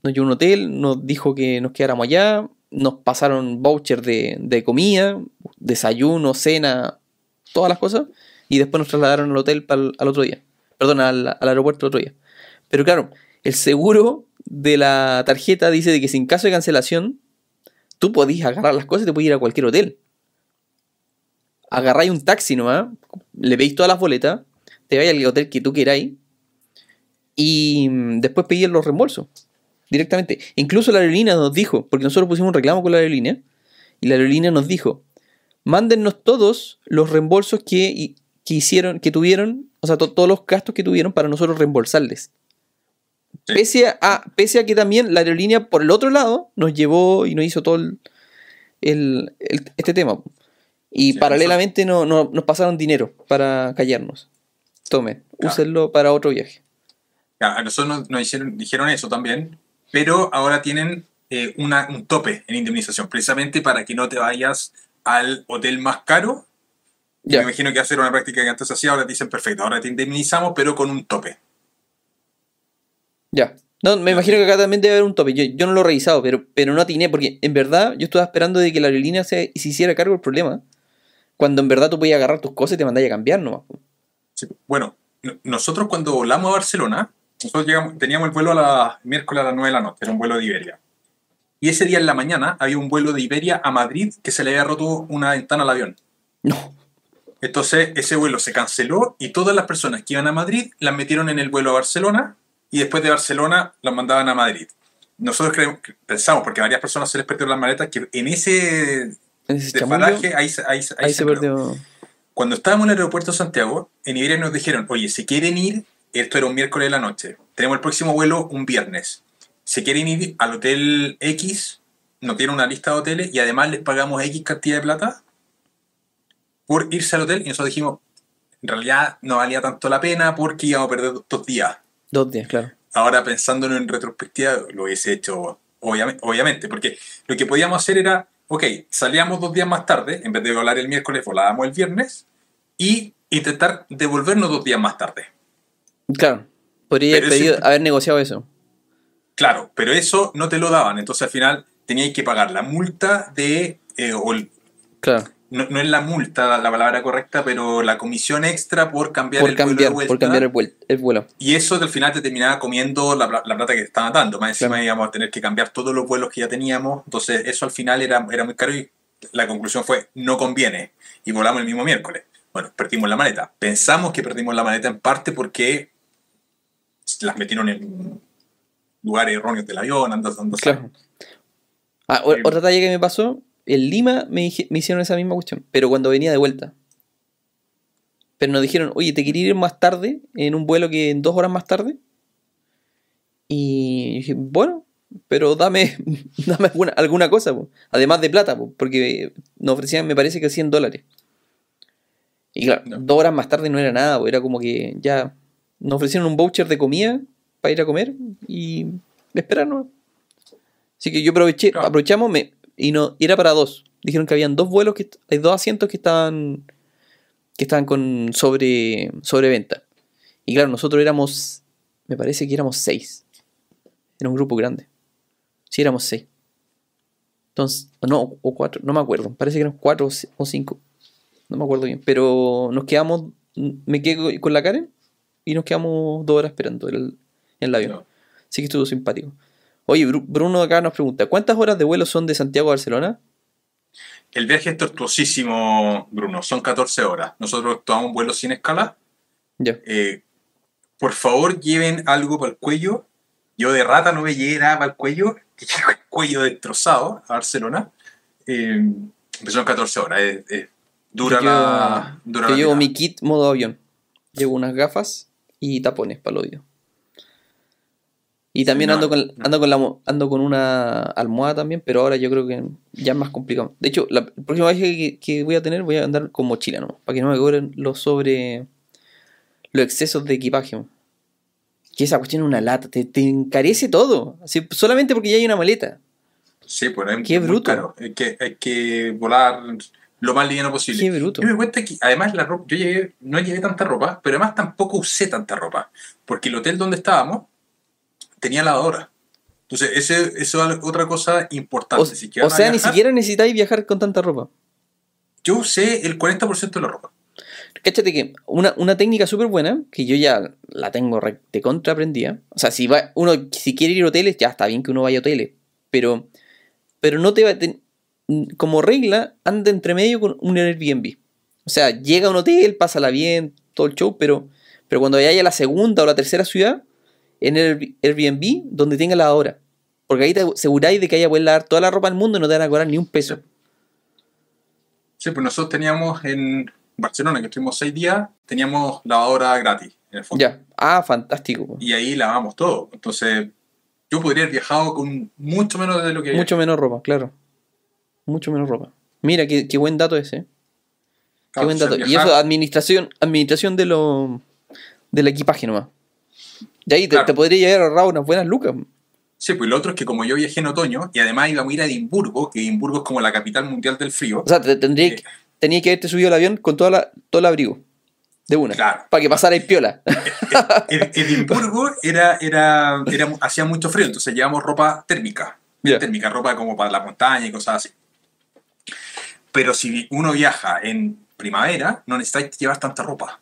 Nos llevó a un hotel, nos dijo que nos quedáramos allá, nos pasaron voucher de, de comida, desayuno, cena, todas las cosas, y después nos trasladaron al hotel al otro día. Perdón, al, al aeropuerto el otro día. Pero claro, el seguro de la tarjeta dice de que si en caso de cancelación, tú podís agarrar las cosas y te podés ir a cualquier hotel. Agarráis un taxi nomás, le veis todas las boletas, te vais al hotel que tú queráis y mm, después pedir los reembolsos directamente. Incluso la aerolínea nos dijo, porque nosotros pusimos un reclamo con la aerolínea, y la aerolínea nos dijo, mándennos todos los reembolsos que, que hicieron, que tuvieron, o sea, to- todos los gastos que tuvieron para nosotros reembolsarles. Pese, a, pese a que también la aerolínea, por el otro lado, nos llevó y nos hizo todo el, el- el- este tema. Y Sí, paralelamente no, no- nos pasaron dinero para callarnos. Tome, Claro. úsenlo para otro viaje. A nosotros nos, hicieron, dijeron eso también, pero ahora tienen eh, una- un tope en indemnización, precisamente para que no te vayas al hotel más caro. Ya. Me imagino que ser una práctica que antes hacía, ahora te dicen perfecto, ahora te indemnizamos, pero con un tope. Ya. No, me imagino que acá también debe haber un tope. Yo, yo no lo he revisado, pero, pero no atiné, porque en verdad yo estaba esperando de que la aerolínea se, se hiciera cargo del problema. Cuando en verdad tú podías agarrar tus cosas y te mandáis a cambiar nomás. Sí. Bueno, no- nosotros cuando volamos a Barcelona, nosotros llegamos, teníamos el vuelo a la miércoles a las 9 de la noche, era un vuelo de Iberia. Y ese día en la mañana había un vuelo de Iberia a Madrid que se le había roto una ventana al avión. No. Entonces ese vuelo se canceló y todas las personas que iban a Madrid las metieron en el vuelo a Barcelona y después de Barcelona las mandaban a Madrid. Nosotros creemos- pensamos, porque a varias personas se les perdieron las maletas, que en ese ese ahí, se- ahí, ahí ahí se perdió. Cuando estábamos en el aeropuerto de Santiago, en Iberia nos dijeron, oye, si quieren ir, esto era un miércoles de la noche, tenemos el próximo vuelo un viernes. Si quieren ir al hotel X, nos tienen una lista de hoteles y además les pagamos X cantidad de plata por irse al hotel y nosotros dijimos, en realidad no valía tanto la pena porque íbamos a perder dos días. Dos días, claro. Ahora pensándolo en retrospectiva, lo hubiese hecho obviamente, obviamente, porque lo que podíamos hacer era, ok, salíamos dos días más tarde, en vez de volar el miércoles, volábamos el viernes, y intentar devolvernos dos días más tarde. Claro. Podría haber, pedido- haber negociado eso. Claro, pero eso no te lo daban, entonces al final teníais que pagar la multa de, eh, o el- Claro. no, no es la multa la, la palabra correcta, pero la comisión extra por cambiar Por el vuelo de cambiar, vuelta. por cambiar el, vuel- el vuelo. Y eso al final te terminaba comiendo la, la plata que te estaban dando. Más encima Claro. íbamos a tener que cambiar todos los vuelos que ya teníamos. Entonces eso al final era, era muy caro y la conclusión fue no conviene. Y volamos el mismo miércoles. Bueno, perdimos la maleta. Pensamos que perdimos la maleta en parte porque las metieron en lugares erróneos del avión, andas, andas. Claro. Ah, otra talla que me pasó, en Lima me, me hicieron esa misma cuestión, pero cuando venía de vuelta. Pero nos dijeron, oye, ¿te quería ir más tarde? En un vuelo que en dos horas más tarde. Y dije, bueno, pero dame, dame alguna, alguna cosa, po. además de plata, po, porque nos ofrecían, me parece que 100 dólares. Y claro, No. dos horas más tarde no era nada, po, era como que ya nos ofrecieron un voucher de comida para ir a comer y esperar, ¿no? Así que yo aproveché, Claro. aprovechamos me, y no y era para dos. Dijeron que habían dos vuelos, que hay dos asientos que estaban que estaban con sobre sobreventa. Y claro, nosotros éramos, me parece que éramos seis. Era un grupo grande. Sí, éramos seis. Entonces, no, o cuatro, no me acuerdo. Parece que eran cuatro o cinco. No me acuerdo bien. Pero nos quedamos, me quedé con la Karen y nos quedamos dos horas esperando el, en el avión. No. Así que estuvo simpático. Oye, Bru- Bruno acá nos pregunta, ¿cuántas horas de vuelo son de Santiago a Barcelona? El viaje es tortuosísimo, Bruno. Son 14 horas. Nosotros tomamos un vuelo sin escala. Ya. Eh, por favor, lleven algo para el cuello. Yo de rata no me llevé nada para el cuello. que llevo el cuello destrozado a Barcelona. Eh, son 14 horas. es dura Yo la. Dura yo la llevo mi kit modo avión. Llevo unas gafas y tapones para el oído. Y también no, ando, con, no. ando, con la, ando con una almohada también, pero ahora yo creo que ya es más complicado. De hecho, la próxima vez que, que voy a tener voy a andar con mochila, ¿no? Para que no me cobren los sobre... Los excesos de equipaje. ¿no? Que esa cuestión es una lata, te, te encarece todo. Así, solamente porque ya hay una maleta. Sí, pues es Qué bruto. caro. Hay que, hay que volar lo más liviano posible. Qué bruto. Yo me cuenta que además la ropa, yo llegué- no llevé tanta ropa, pero además tampoco usé tanta ropa. Porque el hotel donde estábamos tenía lavadora. Entonces, ese, eso es otra cosa importante. O, Si sea, ni siquiera necesitáis viajar con tanta ropa. Yo usé el 40% de la ropa. Cáchate que una, una técnica súper buena, que yo ya la tengo de contra aprendida. O sea, si va, uno si quiere ir a hoteles, ya está bien que uno vaya a hoteles. Pero, pero no te va te- como regla, anda entre medio con un Airbnb. O sea, llega a un hotel, pásala bien, todo el show, pero, pero cuando vaya a la segunda o la tercera ciudad, en el Airbnb, donde tenga la hora. Porque ahí te aseguráis de que haya poder lavar toda la ropa del mundo y no te van a cobrar ni un peso. Sí, pues nosotros teníamos en Barcelona, que estuvimos seis días, teníamos lavadora gratis, en el fondo. Ya. Ah, fantástico. Y ahí lavamos todo. Entonces, yo podría haber viajado con mucho menos de lo que Mucho menos ropa, claro. Mucho menos ropa. Mira, qué, qué buen dato ese. ¿eh? Qué Claro, buen dato. Y eso, administración, administración de lo, del equipaje nomás. Y ahí te, Claro. te podría llegar ahorrado unas buenas lucas. Sí, pues lo otro es que como yo viajé en otoño y además íbamos a ir a Edimburgo, que Edimburgo es como la capital mundial del frío. O sea, te, tendría, Eh. tenía que haberte subido al avión con toda la, todo el abrigo. De una. Claro. Para que pasara el piola. Ed- Edimburgo era, era, era, hacía mucho frío, entonces llevamos ropa térmica. Ya. Térmica, ropa como para la montaña y cosas así. Pero si uno viaja en primavera, no necesitáis llevar tanta ropa.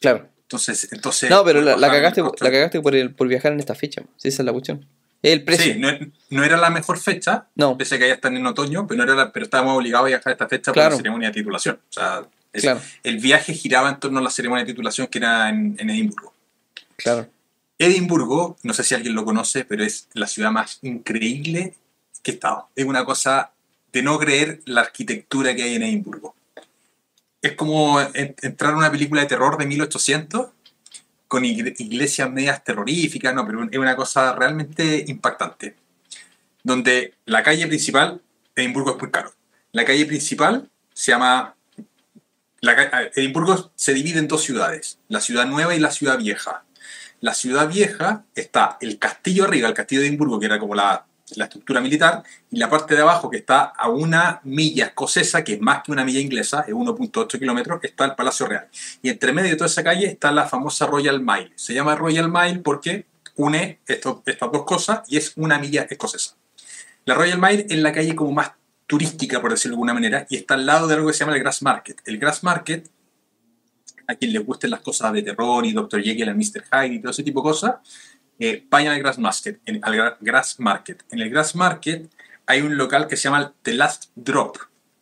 Claro. Entonces, entonces No, pero la, la cagaste, la cagaste por, el, por viajar en esta fecha. Si esa es la cuestión. Es el precio. Sí, no, no era la mejor fecha, No. pese a que ya están en otoño, pero, no era la- pero estábamos obligados a viajar a esta fecha por la ceremonia de titulación. O sea, es- Claro, el viaje giraba en torno a la ceremonia de titulación que era en, en Edimburgo. claro. Edimburgo, no sé si alguien lo conoce, pero es la ciudad más increíble que he estado. Es una cosa de no creer la arquitectura que hay en Edimburgo. Es como en- entrar a una película de terror de 1800 con igle- iglesias medias terroríficas, no, pero es una cosa realmente impactante. Donde la calle principal, Edimburgo es muy caro. La calle principal se llama... Edimburgo se divide en dos ciudades, la ciudad nueva y la ciudad vieja. La ciudad vieja está el castillo arriba, el castillo de Edimburgo, que era como la, la estructura militar, y la parte de abajo, que está a una milla escocesa, que es más que una milla inglesa, es 1.8 kilómetros, está el Palacio Real. Y entre medio de toda esa calle está la famosa Royal Mile. Se llama Royal Mile porque une esto- estas dos cosas y es una milla escocesa. La Royal Mile es la calle como más turística, por decirlo de alguna manera, y está al lado de algo que se llama el Grass Market. El Grass Market, a quien le gusten las cosas de terror y Dr. Jekyll and Mr. Hyde y todo ese tipo de cosas, eh, vayan al Grass Market, en, al Gra- Grass Market. En el Grass Market hay un local que se llama The Last Drop,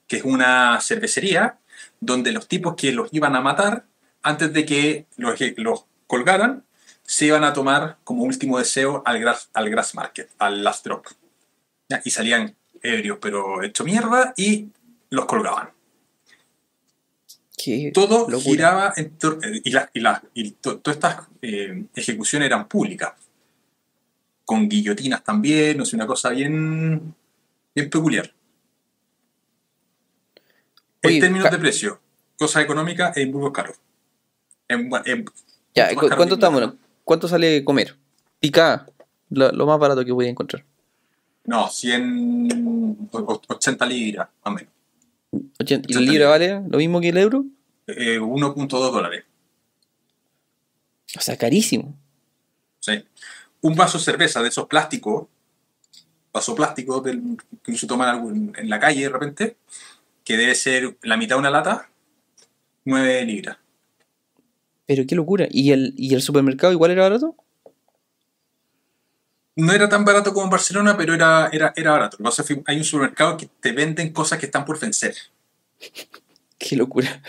que es una cervecería donde los tipos que los iban a matar, antes de que los, los colgaran, se iban a tomar como último deseo al Grass, al grass Market, al Last Drop. ¿Ya? Y salían ebrios, pero hecho mierda, y los colgaban Qué todo locura. giraba en tor- y, la- y, la- y to- todas estas eh, ejecuciones eran públicas con guillotinas también no sé una cosa bien bien peculiar Oye, en términos de precio cosa económica Edimburgo es caro En- bueno, en- Ya, ¿cu- caro ¿cuánto estamos? Inglaterra. ¿Cuánto sale comer? Picada. Lo, lo más barato que voy a encontrar. no 100 o- o- 80 libras más o menos Ochenta- ¿Y la 80 libra vale lo mismo que el euro? Eh, 1.2 dólares O sea, carísimo. ¿sí? Un vaso de cerveza de esos plásticos vaso plástico del, que se toma en, la calle de repente, que debe ser la mitad de una lata, 9 libras. Pero qué locura. ¿Y el, ¿Y el supermercado igual era barato? No era tan barato como en Barcelona, pero era, era, era barato. Hay un supermercado que te venden cosas que están por vencer. Qué locura.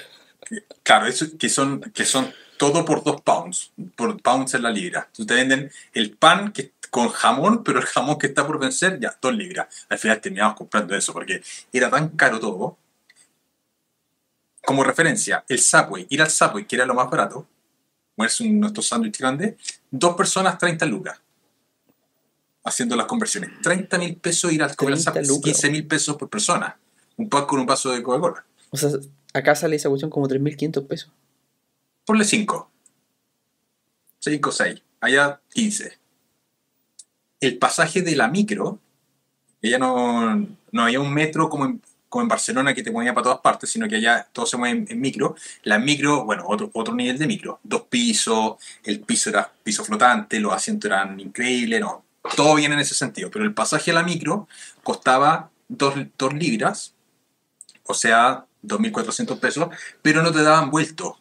Claro, eso, que, son, que son todo por dos pounds. Por pounds en la libra. Entonces te venden el pan que, con jamón, pero el jamón que está por vencer, ya, dos libras. Al final terminamos comprando eso porque era tan caro todo. Como referencia, el Subway, ir al Subway, que era lo más barato, comerse un, nuestro sándwich grande, dos personas, 30 lucas. Haciendo las conversiones. 30 mil pesos ir al comer al 30 Subway, lucas. 15 mil pesos por persona. Un pan con un vaso de Coca-Cola. O sea, acá sale esa cuestión como 3.500 pesos. Ponle 5. 5 o 6. Allá 15. El pasaje de la micro, ya no, no había un metro como en, como en Barcelona que te movía para todas partes, sino que allá todo se mueve en, en micro. La micro, bueno, otro, otro nivel de micro. Dos pisos, el piso era piso flotante, los asientos eran increíbles, no. Todo bien en ese sentido. Pero el pasaje a la micro costaba 2 libras, o sea, 2.400 pesos, pero no te daban vuelto.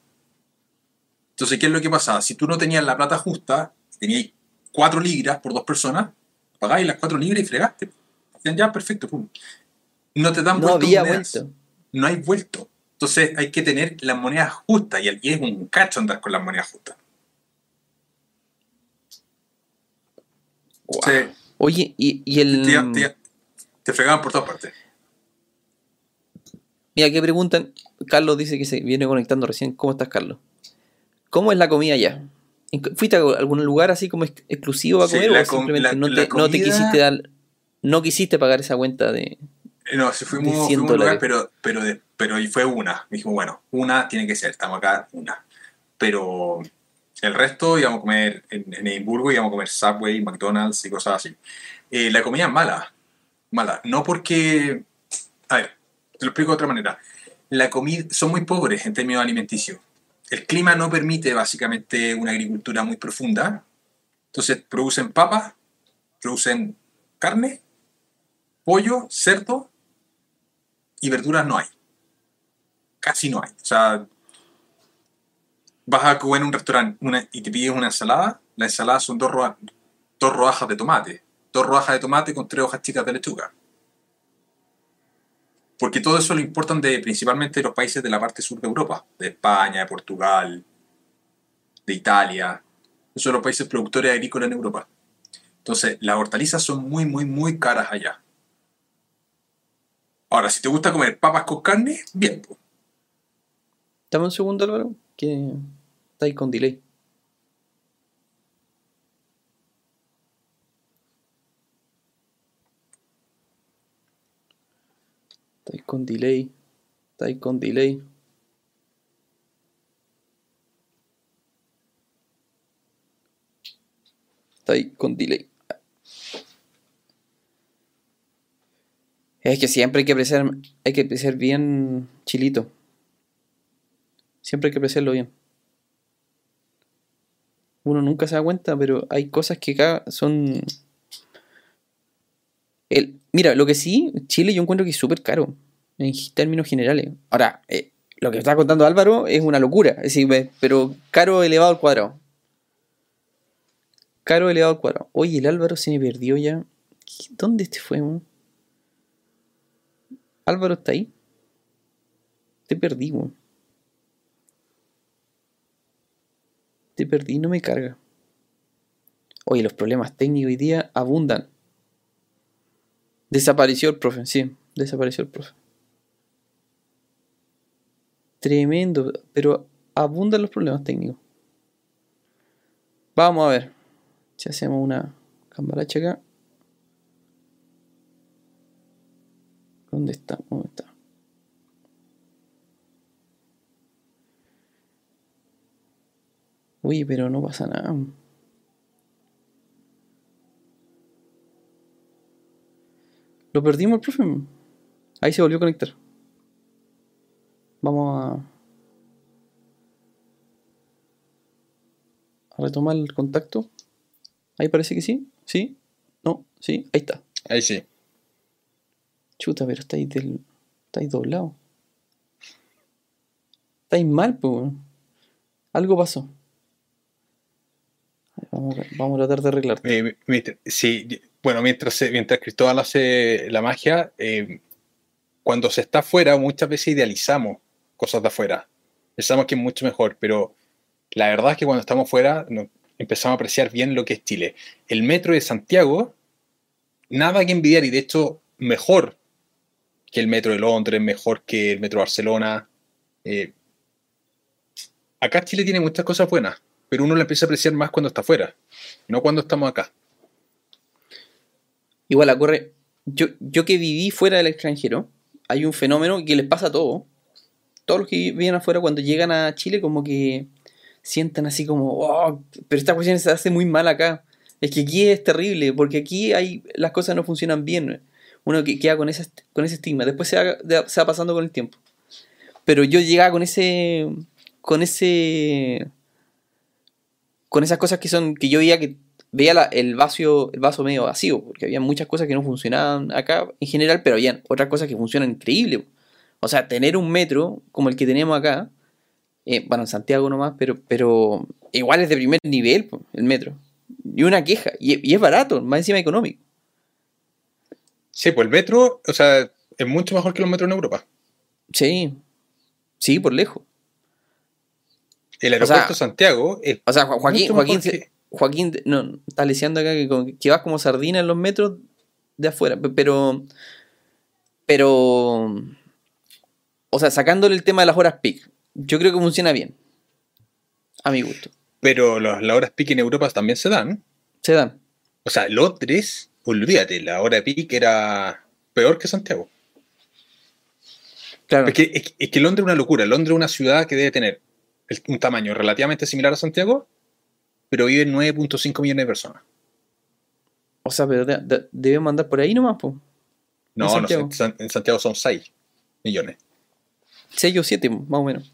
Entonces, ¿qué es lo que pasaba? Si tú no tenías la plata justa, tenías 4 libras por dos personas, pagáis las 4 libras y fregaste. Decían, ya, perfecto, pum. No te dan No vuelto había monedas. vuelto. No hay vuelto. Entonces hay que tener las monedas justas y es un cacho andar con las monedas justas. Oye, y, y el. te fregaban por todas partes. Mira, que preguntan. Carlos dice que se viene conectando recién. ¿Cómo estás, Carlos? ¿Cómo es la comida allá? ¿En- ¿Fuiste a algún lugar así como ex- exclusivo a Sí, comer la o com- simplemente la- no, la te, no te comida- quisiste dar. No quisiste pagar esa cuenta de. Eh, No, si fuimos, fuimos 100 a un lugar, pero, pero, de- pero y fue una. Dijimos, bueno, una tiene que ser, estamos acá, una. Pero el resto íbamos a comer en, en Edimburgo, íbamos a comer Subway, McDonald's y cosas así. Eh, la comida es mala, mala. No porque. A ver, te lo explico de otra manera. La comida, son muy pobres en términos alimenticios. El clima no permite básicamente una agricultura muy profunda. Entonces producen papas, producen carne, pollo, cerdo y verduras no hay. Casi no hay. O sea, vas a comer en un restaurante y te pides una ensalada, la ensalada son dos, dos rodajas de tomate. Dos rodajas de tomate con tres hojas chicas de lechuga. Porque todo eso lo importan de, principalmente de los países de la parte sur de Europa, de España, de Portugal, de Italia. Esos son los países productores agrícolas en Europa. Entonces, las hortalizas son muy, muy, muy caras allá. Ahora, si te gusta comer papas con carne, bien. Dame un segundo, Álvaro, que está ahí con delay. Está ahí con delay. Está ahí con delay. Está ahí con delay. Es que siempre hay que apreciar, hay que apreciar bien chilito. Siempre hay que apreciarlo bien. Uno nunca se da cuenta, pero hay cosas que acá son. El, mira, lo que sí, Chile yo encuentro que es súper caro, en términos generales. Ahora, eh, lo que está contando Álvaro es una locura, es decir, pero caro elevado al cuadrado. Caro elevado al cuadrado. Oye, el Álvaro se me perdió ya. ¿Qué- ¿Dónde este fue? weón? Álvaro está ahí. Te perdí, weón. Te perdí, no me carga. Oye, los problemas técnicos hoy día abundan. Desapareció el profe, sí, desapareció el profe. Tremendo, pero abundan los problemas técnicos. Vamos a ver si hacemos una cambalacha acá. ¿Dónde está? ¿Dónde está? Uy, pero no pasa nada. Lo perdimos, profe. Ahí se volvió a conectar. Vamos a, a retomar el contacto. Ahí parece que sí. ¿Sí? No, sí. Ahí está. Ahí sí. Chuta, pero estáis del. estáis doblado. Estáis mal, pues. Algo pasó. Vamos, a- tratar de arreglar. Eh, sí, bueno, mientras, mientras Cristóbal hace la magia, eh, cuando se está afuera, muchas veces idealizamos cosas de afuera. Pensamos que es mucho mejor, pero la verdad es que cuando estamos fuera empezamos a apreciar bien lo que es Chile. El metro de Santiago, nada que envidiar, y de hecho, mejor que el metro de Londres, mejor que el metro de Barcelona. Eh, acá Chile tiene muchas cosas buenas, pero uno la empieza a apreciar más cuando está afuera, no cuando estamos acá. Igual ocurre. Yo, yo que viví fuera del extranjero, hay un fenómeno que les pasa a todos. Todos los que viven afuera, cuando llegan a Chile, como que sienten así como, oh, pero esta cuestión se hace muy mal acá. Es que aquí es terrible, porque aquí hay, las cosas no funcionan bien. Uno que queda con ese, con ese estigma. Después se va, de- se va pasando con el tiempo. Pero yo llegaba con ese. con ese. Con esas cosas que son. que yo veía que veía la- el, vaso, el vaso medio vacío, porque había muchas cosas que no funcionaban acá en general, pero había otras cosas que funcionan increíble. O sea, tener un metro como el que tenemos acá, eh, bueno, en Santiago nomás, pero, pero igual es de primer nivel el metro. Y una queja, y, y es barato, más encima económico. Sí, pues el metro, o sea, es mucho mejor que los metros en Europa. Sí, sí, por lejos. El O aeropuerto sea, Santiago es O sea, Jo- Joaquín, Joaquín, que- Joaquín no, está leseando acá que, vas como sardina en los metros de afuera, pe- pero, pero, o sea, sacándole el tema de las horas peak, yo creo que funciona bien, a mi gusto. Pero las horas pique en Europa también se dan. Se dan. O sea, Londres, olvídate, la hora pique era peor que Santiago. Claro. Es que, es, es que Londres es una locura. Londres es una ciudad que debe tener el- un tamaño relativamente similar a Santiago, pero viven 9.5 millones de personas. O sea, pero de- de- debemos andar por ahí nomás, pues. No, no, Santiago? en, San- en Santiago son 6 millones. 6 o 7, más o menos.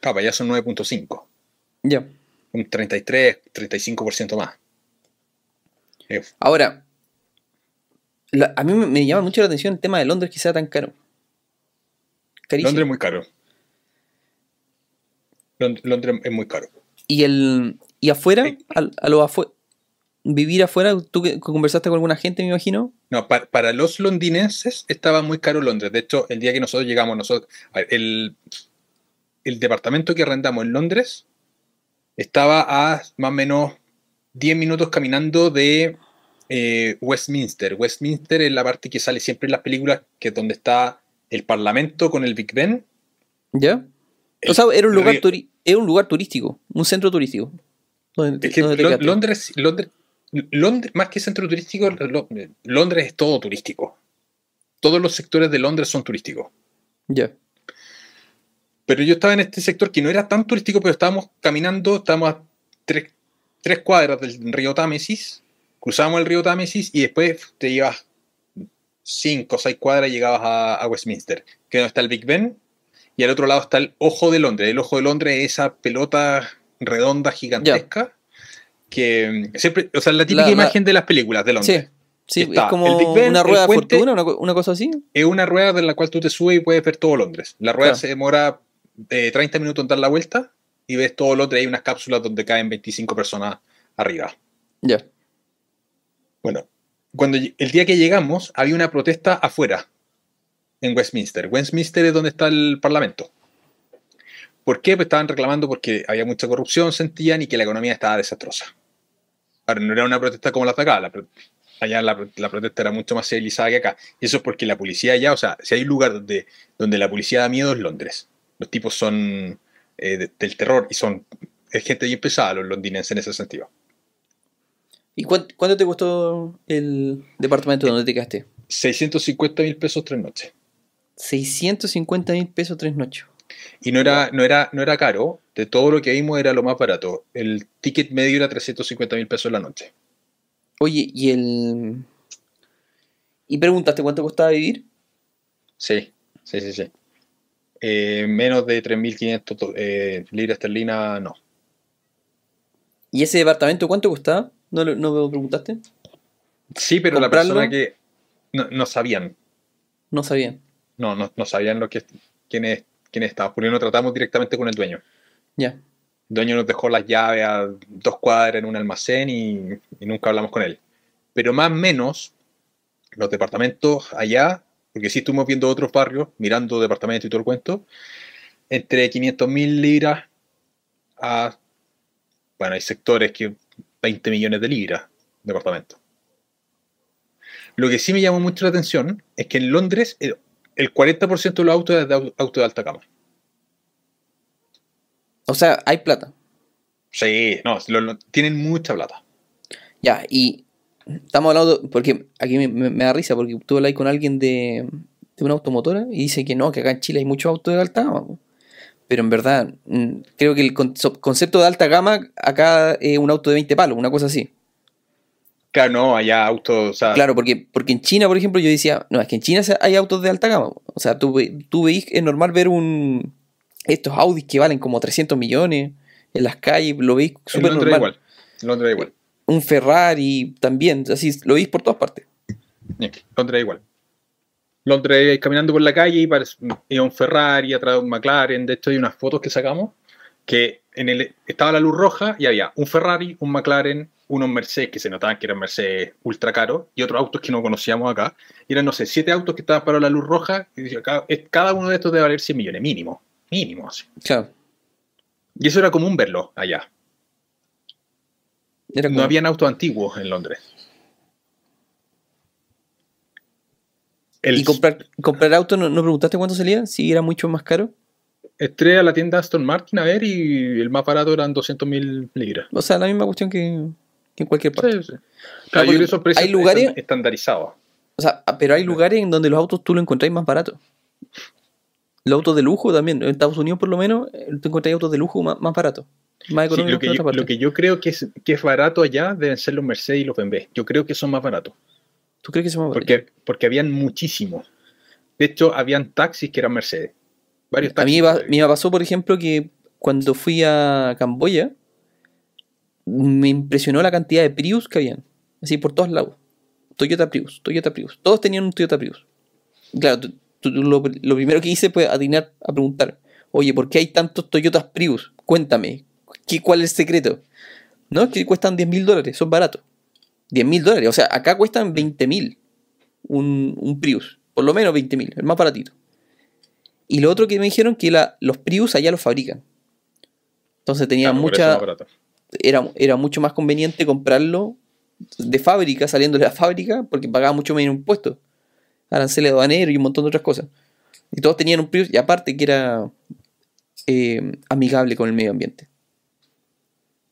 Claro, allá son 9.5. Ya. Un 33, 35% más. Eh, Ahora, la- a mí me, me llama mucho la atención el tema de Londres que sea tan caro. Carísimo. Londres es muy caro. Lond- Londres es muy caro. Y el y afuera, Sí. a, lo afuera, vivir afuera, tú que conversaste con alguna gente, me imagino. No, pa- para los londinenses estaba muy caro Londres. De hecho, el día que nosotros llegamos, nosotros, a ver, el, el departamento que arrendamos en Londres estaba a más o menos 10 minutos caminando de eh, Westminster. Westminster es la parte que sale siempre en las películas, que es donde está el Parlamento con el Big Ben. ¿Ya? El o sea, era un lugar río- turi- era un lugar turístico, un centro turístico. donde- Es que donde. Londres, Londres, Londres, más que centro turístico, Lo- Londres es todo turístico. Todos los sectores de Londres son turísticos. Ya. Pero yo estaba en este sector que no era tan turístico, pero estábamos caminando, estábamos a tres, tres cuadras del río Támesis, cruzábamos el río Támesis y después te ibas cinco o seis cuadras y llegabas a, a Westminster, que es donde está el Big Ben, y al otro lado está el Ojo de Londres. El Ojo de Londres es esa pelota redonda gigantesca que mm, siempre, o sea, la típica La- la- imagen de las películas de Londres. Sí. Sí, Está es como Ben, una rueda de fortuna, una, una cosa así. Es una rueda de la cual tú te subes y puedes ver todo Londres. La rueda Claro. se demora eh, 30 minutos en dar la vuelta y ves todo Londres. Hay unas cápsulas donde caen 25 personas arriba. Ya. Bueno, cuando el día que llegamos había una protesta afuera en Westminster. Westminster es donde está el Parlamento. ¿Por qué? Pues estaban reclamando porque había mucha corrupción, sentían, y que la economía estaba desastrosa. Ahora, no era una protesta como la de acá. la allá la, la protesta era mucho más civilizada que acá. Y eso es porque la policía allá, o sea, si hay un lugar donde, donde la policía da miedo es Londres. Los tipos son eh, de- del terror y son es gente bien pesada los londinenses en ese sentido. ¿Y cuán- cuánto te costó el departamento donde te quedaste? 650 mil pesos tres noches. 650 mil pesos tres noches. Y no era, no, era, no era caro, de todo lo que vimos era lo más barato. El ticket medio era 350 mil pesos la noche. Oye, y el. ¿Y preguntaste cuánto costaba vivir? Sí, sí, sí, sí. Eh, menos de 3.500 to- eh, libras esterlinas, no. ¿Y ese departamento cuánto costaba? ¿No, lo- no me preguntaste? Sí, pero la persona que no, no sabían. No sabían. No, no, no sabían lo que, quiénes, quiénes estaban. Porque no tratamos directamente con el dueño. Ya. El dueño nos dejó las llaves a dos cuadras en un almacén y, y nunca hablamos con él. Pero más o menos, los departamentos allá, porque sí estuvimos viendo otros barrios, mirando departamentos y todo el cuento, entre 500 mil libras a. Bueno, hay sectores que 20 millones de libras departamento. Lo que sí me llamó mucho la atención es que en Londres el, el 40% de los autos es de au- auto de alta gama. O sea, hay plata. Sí, no, lo- lo- tienen mucha plata. Ya, y estamos hablando, porque aquí me, me- me da risa, porque tú hablas con alguien de, de una automotora y dice que no, que acá en Chile hay muchos autos de alta gama. Pero en verdad, mm, creo que el conce- concepto de alta gama acá es un auto de 20 palos, una cosa así. Claro, no, allá autos, o sea, Claro, porque, porque en China, por ejemplo, yo decía, no, es que en China hay autos de alta gama. O sea, tú, tú veis, es normal ver un estos Audis que valen como 300 millones en las calles, lo veis súper Londres normal. igual. En Londres igual. Un Ferrari también, así, lo veis por todas partes. Sí, Londres igual. Londres caminando por la calle y parece iba un Ferrari, atrás un McLaren. De hecho, hay unas fotos que sacamos que en el, estaba la luz roja y había un Ferrari, un McLaren, unos Mercedes que se notaban que eran Mercedes ultra caros y otros autos que no conocíamos acá. Y eran, no sé, siete autos que estaban para la luz roja. Y decía, cada, uno de estos debe valer 100 millones, mínimo. Mínimo, así. Claro. Y eso era común verlo allá. Era No habían autos antiguos en Londres. El, Y comprar, comprar auto, ¿no, no preguntaste cuánto salía? Si era mucho más caro. Entré a la tienda Aston Martin a ver y el más barato eran 200 mil libras. O sea, la misma cuestión que, que en cualquier parte. Sí, sí. Claro, yo creo que esos precios hay lugares- están estandarizados. O sea, ah, pero hay lugares en donde los autos tú los encontráis más baratos. Los autos de lujo también. En Estados Unidos, por lo menos, eh, tú encontráis autos de lujo más, más baratos. Más Sí, económicos lo, que que yo, otra parte. lo que yo creo que es, que es barato allá deben ser los Mercedes y los BMW. Yo creo que son más baratos. ¿Tú crees que son más baratos? Porque, porque habían muchísimos. De hecho, habían taxis que eran Mercedes. Varios A taxis. mí, va- me pasó, por ejemplo, que cuando fui a Camboya, me impresionó la cantidad de Prius que habían. Así por todos lados. Toyota Prius, Toyota Prius. Todos tenían un Toyota Prius. Claro, tú- tú- tú lo, lo primero que hice fue atinar a preguntar, oye, ¿por qué hay tantos Toyotas Prius? Cuéntame, ¿qué, ¿cuál es el secreto? No, es que cuestan 10 mil dólares, son baratos. 10 mil dólares, o sea, acá cuestan 20 mil un, un Prius. Por lo menos 20 mil, el más baratito. Y lo otro que me dijeron que la- los Prius allá los fabrican. Entonces tenía Claro, mucha. Era, era mucho más conveniente comprarlo de fábrica, saliendo de la fábrica, porque pagaba mucho menos impuestos. Aranceles aduaneros y un montón de otras cosas. Y todos tenían un Prius, y aparte que era eh, amigable con el medio ambiente.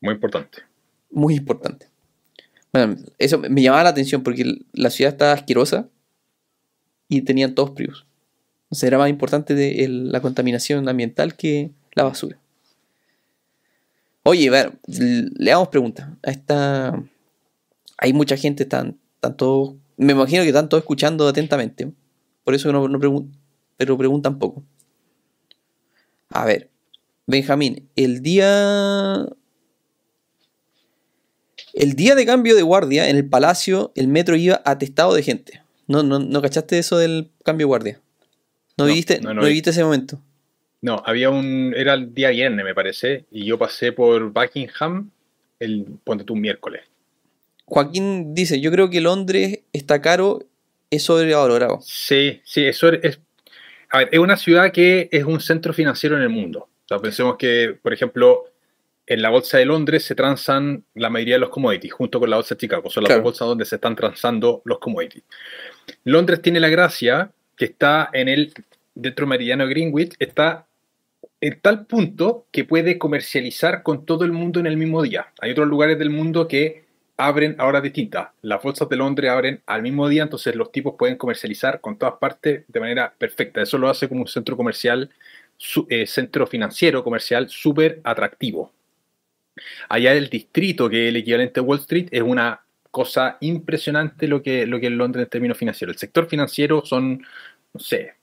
Muy importante. Muy importante. Bueno, eso me llamaba la atención porque la ciudad estaba asquerosa y tenían todos Prius. O sea, era más importante de el- la contaminación ambiental que la basura. Oye, a ver, le damos preguntas. Esta... Hay mucha gente, están, están todos... Me imagino que están todos escuchando atentamente. Por eso no, no pregun- pero preguntan poco. A ver, Benjamín, el día el día de cambio de guardia en el palacio, el metro iba atestado de gente. ¿No, no, no cachaste eso del cambio de guardia? ¿No, No, viviste, no, no, no vi. viviste ese momento? No, había un. Era el día viernes, me parece, y yo pasé por Buckingham el. Ponte tú un miércoles. Joaquín dice, yo creo que Londres está caro, es sobrevalorado. Sí, sí, eso es. A ver, es una ciudad que es un centro financiero en el mundo. O sea, pensemos que, por ejemplo, en la bolsa de Londres se transan la mayoría de los commodities, junto con la bolsa de Chicago. Son las Claro. dos bolsas donde se están transando los commodities. Londres tiene la gracia que está en el, dentro meridiano de Greenwich, está en tal punto que puede comercializar con todo el mundo en el mismo día. Hay otros lugares del mundo que abren a horas distintas. Las bolsas de Londres abren al mismo día, entonces los tipos pueden comercializar con todas partes de manera perfecta. Eso lo hace como un centro comercial, eh, centro financiero comercial súper atractivo. Allá el distrito, que es el equivalente a Wall Street, es una cosa impresionante lo que, lo que es Londres en términos financieros. El sector financiero son, no sé,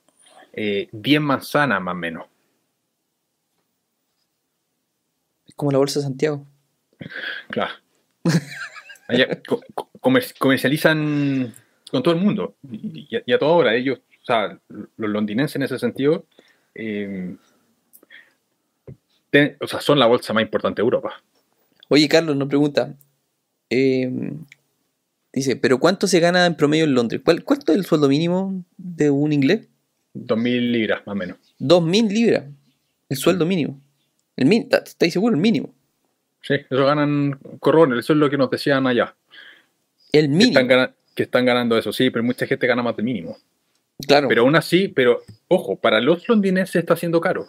eh, 10 manzanas más o menos. Es como la bolsa de Santiago. Claro. Allá co- co- comer- comercializan con todo el mundo. Y, y a, y a toda hora. Ellos, o sea, los londinenses en ese sentido, eh, ten- o sea, son la bolsa más importante de Europa. Oye, Carlos nos pregunta. eh, dice, ¿pero cuánto se gana en promedio en Londres? ¿Cuál, ¿Cuánto es el sueldo mínimo de un inglés? 2.000 libras, más o menos. 2.000 libras. El sueldo mínimo. El min- ¿Estáis seguros? El mínimo. Sí, eso ganan corrones, eso es lo que nos decían allá. El Que mínimo. están, que están ganando eso, sí, pero mucha gente gana más del mínimo. Claro. Pero aún así, pero ojo, para los londinenses está siendo caro.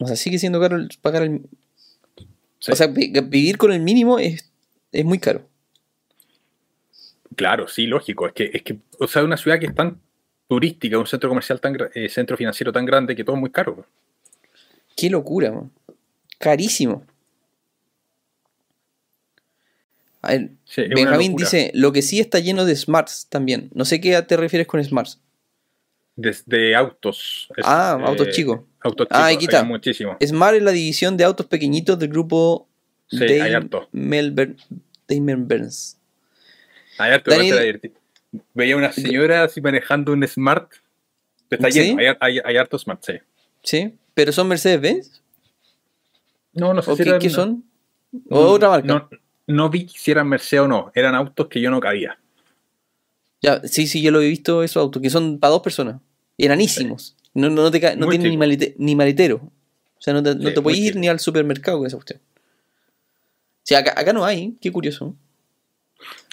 o sea, sigue siendo caro pagar el. Sí. O sea, vi- vivir con el mínimo es, es muy caro. Claro, sí, lógico. Es que, es que, o sea, una ciudad que es tan turística, un centro comercial tan, eh, centro financiero tan grande que todo es muy caro. Qué locura, man. Carísimo. A ver, Sí, Benjamín dice, lo que sí está lleno de smarts también. No sé qué te refieres con smarts. Desde autos. es, Ah, eh, autos chicos. Autos Ah, chicos, aquí está. hay muchísimo. Smart es la división de autos pequeñitos del grupo Sí, hay harto. Benz. Hay harto, Daniel- igual te la divertí. Veía una señora así manejando un Smart. Está ¿Sí? lleno, hay, hay, hay harto Smart, sí. ¿Sí? ¿Pero son Mercedes-Benz? No, no sé ¿O si qué, eran- qué son? ¿O no- otra marca? No, no vi si eran Mercedes o no. Eran autos que yo no cabía. Ya, sí, sí, yo lo he visto esos autos, que son para dos personas. Enanísimos. No, no, no te no tienen ni, malete- ni maletero. O sea, no te, no Sí, te puedes ir chico. ni al supermercado con esa cuestión. O sea, acá, acá no hay, qué curioso.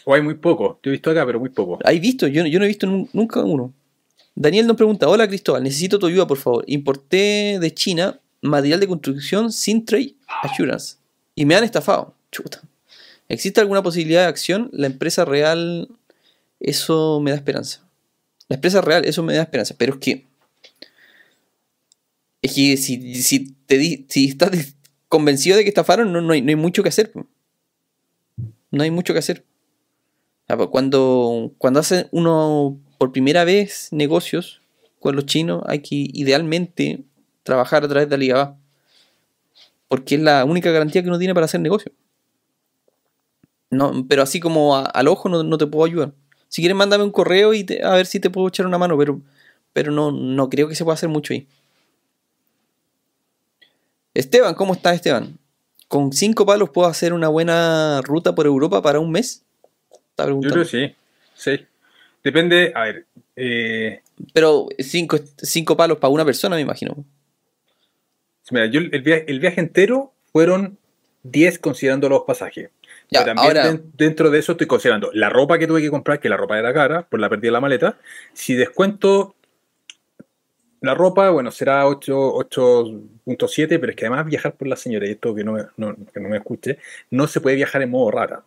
O hay muy poco. Yo he visto acá, pero muy poco. ¿Hay visto? Yo, yo no he visto nun- nunca uno. Daniel nos pregunta, hola Cristóbal, necesito tu ayuda por favor. Importé de China material de construcción sin trade assurance y me han estafado. Chuta. ¿Existe alguna posibilidad de acción? La empresa real, eso me da esperanza. La empresa real, eso me da esperanza. Pero es que... Es que si, si, te si estás convencido de que estafaron, no, no, hay, no hay mucho que hacer. No hay mucho que hacer. Ah, pues Cuando, cuando hace uno por primera vez negocios con los chinos, hay que idealmente trabajar a través de Alibaba. Porque es la única garantía que uno tiene para hacer negocio. No, pero así como a- al ojo no, no te puedo ayudar. Si quieres, mándame un correo y te- a ver si te puedo echar una mano, pero, pero no, no creo que se pueda hacer mucho ahí. Esteban, ¿cómo estás, Esteban? ¿Con cinco palos puedo hacer una buena ruta por Europa para un mes? Está Yo creo que sí. Sí. Depende, a ver. eh, Pero cinco, cinco palos para una persona, me imagino. mira, yo el viaje, el viaje entero fueron 10 considerando los pasajes. Ya, Pero también ahora, den- dentro de eso estoy considerando la ropa que tuve que comprar, que la ropa era cara por la pérdida de la maleta. Si descuento la ropa, bueno, será 8 8.7, pero es que además viajar por la señora, y esto que no, que no me escuche, no se puede viajar en modo rara.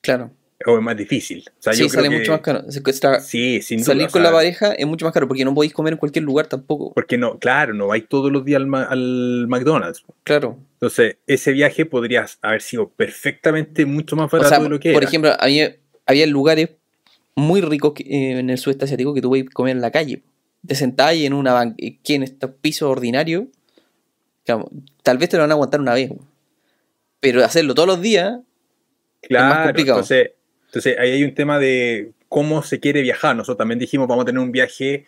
claro. O es más difícil. O sea, sí, yo creo sale que- mucho más caro. Tra- Sí, sin duda. salir o con sea, la pareja es mucho más caro porque no podéis comer en cualquier lugar tampoco. Porque no, claro, no vais todos los días al, ma- al McDonald's. Claro. Entonces, ese viaje podría haber sido perfectamente mucho más O barato sea, de lo que por era. ejemplo, había, había lugares muy ricos que, eh, en el sudeste asiático que tú podías comer en la calle. Te sentáis en una ban- eh, que en estos pisos ordinarios. claro, tal vez te lo van a aguantar una vez. Pero hacerlo todos los días, claro, complicado. Entonces, entonces, ahí hay un tema de cómo se quiere viajar. Nosotros también dijimos, vamos a tener un viaje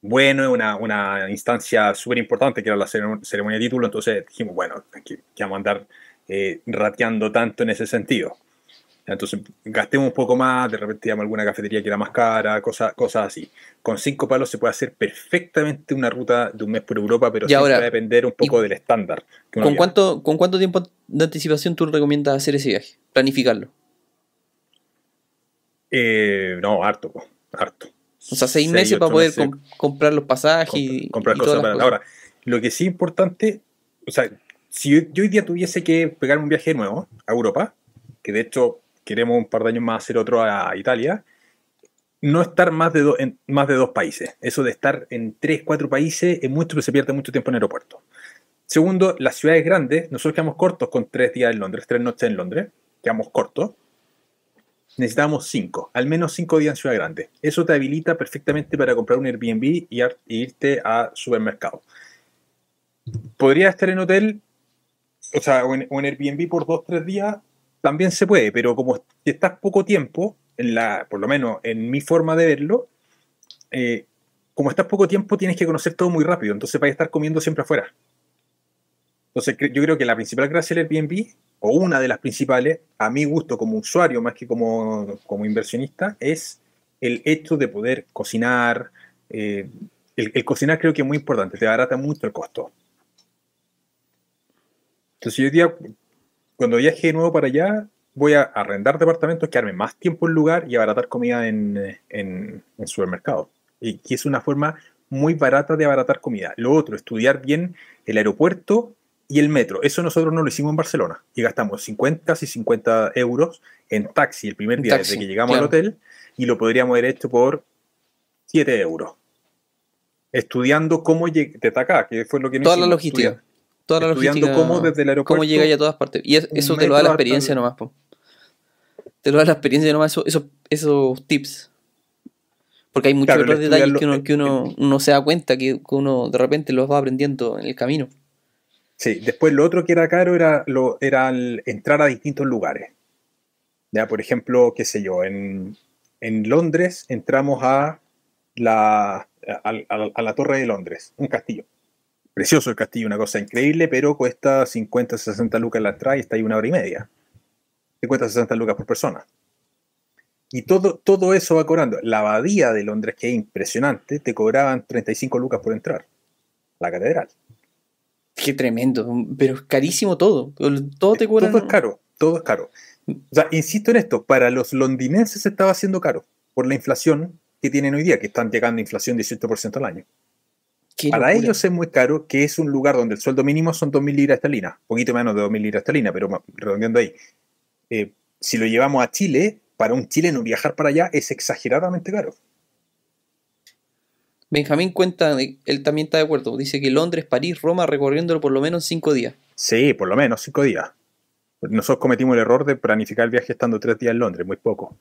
bueno, una, una instancia súper importante que era la ceremo- ceremonia de título. Entonces dijimos, bueno, que, que vamos a andar eh, rateando tanto en ese sentido. Entonces, gastemos un poco más, de repente llama alguna cafetería que era más cara, cosas, cosas así. Con cinco palos se puede hacer perfectamente una ruta de un mes por Europa, pero siempre va a depender un poco del estándar. ¿con viaja. cuánto, ¿con cuánto tiempo de anticipación tú recomiendas hacer ese viaje? Planificarlo. Eh, no, harto, harto. O sea, seis Seis, meses para poder meses. comprar los pasajes Comp- y, comprar y cosas todas las para cosas. ahora lo que sí es importante o sea si yo, yo hoy día tuviese que pegarme un viaje nuevo a Europa que de hecho queremos un par de años más hacer otro a Italia no estar más de, do- en más de dos países eso de estar en tres cuatro países es mucho que se pierde mucho tiempo en aeropuerto segundo las ciudades grandes nosotros quedamos cortos con tres días en Londres tres noches en Londres quedamos cortos necesitamos cinco, al menos cinco días en Ciudad Grande. Eso te habilita perfectamente para comprar un Airbnb y, irte a supermercado. Podría estar en hotel, o sea, o en, Airbnb por dos, tres días, también se puede, pero como estás poco tiempo, en la, por lo menos en mi forma de verlo, eh, como estás poco tiempo tienes que conocer todo muy rápido, entonces vas a estar comiendo siempre afuera. Entonces yo creo que la principal gracia del Airbnb, o una de las principales, a mi gusto como usuario más que como, como inversionista, es el hecho de poder cocinar. eh, el, cocinar creo que es muy importante, te barata mucho el costo. Entonces yo cuando viaje de nuevo para allá, voy a arrendar departamentos, quedarme más tiempo en lugar y abaratar comida en, en, en. Y que es una forma muy barata de abaratar comida. Lo otro, estudiar bien el aeropuerto y el metro. Eso nosotros no lo hicimos en Barcelona. Y gastamos 50 y 50 euros en taxi el primer día taxi, desde que llegamos claro. al hotel y lo podríamos haber hecho por 7 euros. Estudiando cómo llegué desde acá, que fue lo que Toda la logística. Toda la estudiando logística. cómo desde el aeropuerto cómo llega a todas partes. Y eso te lo da la experiencia nomás, po. Te lo da la experiencia nomás, eso- esos, esos tips. Porque hay muchos Claro, otros detalles que uno, que uno no se da cuenta, que uno de repente los va aprendiendo en el camino. Sí, después lo otro que era caro era, lo, era el entrar a distintos lugares. Ya, por ejemplo, qué sé yo, en, en Londres entramos a la, a, la Torre de Londres, un castillo. Precioso el castillo, una cosa increíble, pero cuesta 50, 60 lucas la entrada y está ahí una hora y media. 50, 60 lucas por persona. Y todo, todo eso va cobrando. La abadía de Londres, que es impresionante, te cobraban 35 lucas por entrar. La catedral. Qué tremendo, pero es carísimo todo. Todo te cobran. Todo es caro, todo es caro. O sea, insisto en esto, para los londinenses estaba haciendo caro por la inflación que tienen hoy día, que están llegando a inflación 18% al año. Qué Para locura. ellos es muy caro, que es un lugar donde el sueldo mínimo son 2.000 libras esterlinas, poquito menos de 2.000 libras esterlinas, pero redondeando ahí. Eh, si lo llevamos a Chile, para un chileno viajar para allá es exageradamente caro. Benjamín cuenta, él también está de acuerdo. Dice que Londres, París, Roma recorriéndolo por lo menos en cinco días. Sí, por lo menos cinco días. Nosotros cometimos el error de planificar el viaje estando tres días en Londres, muy poco.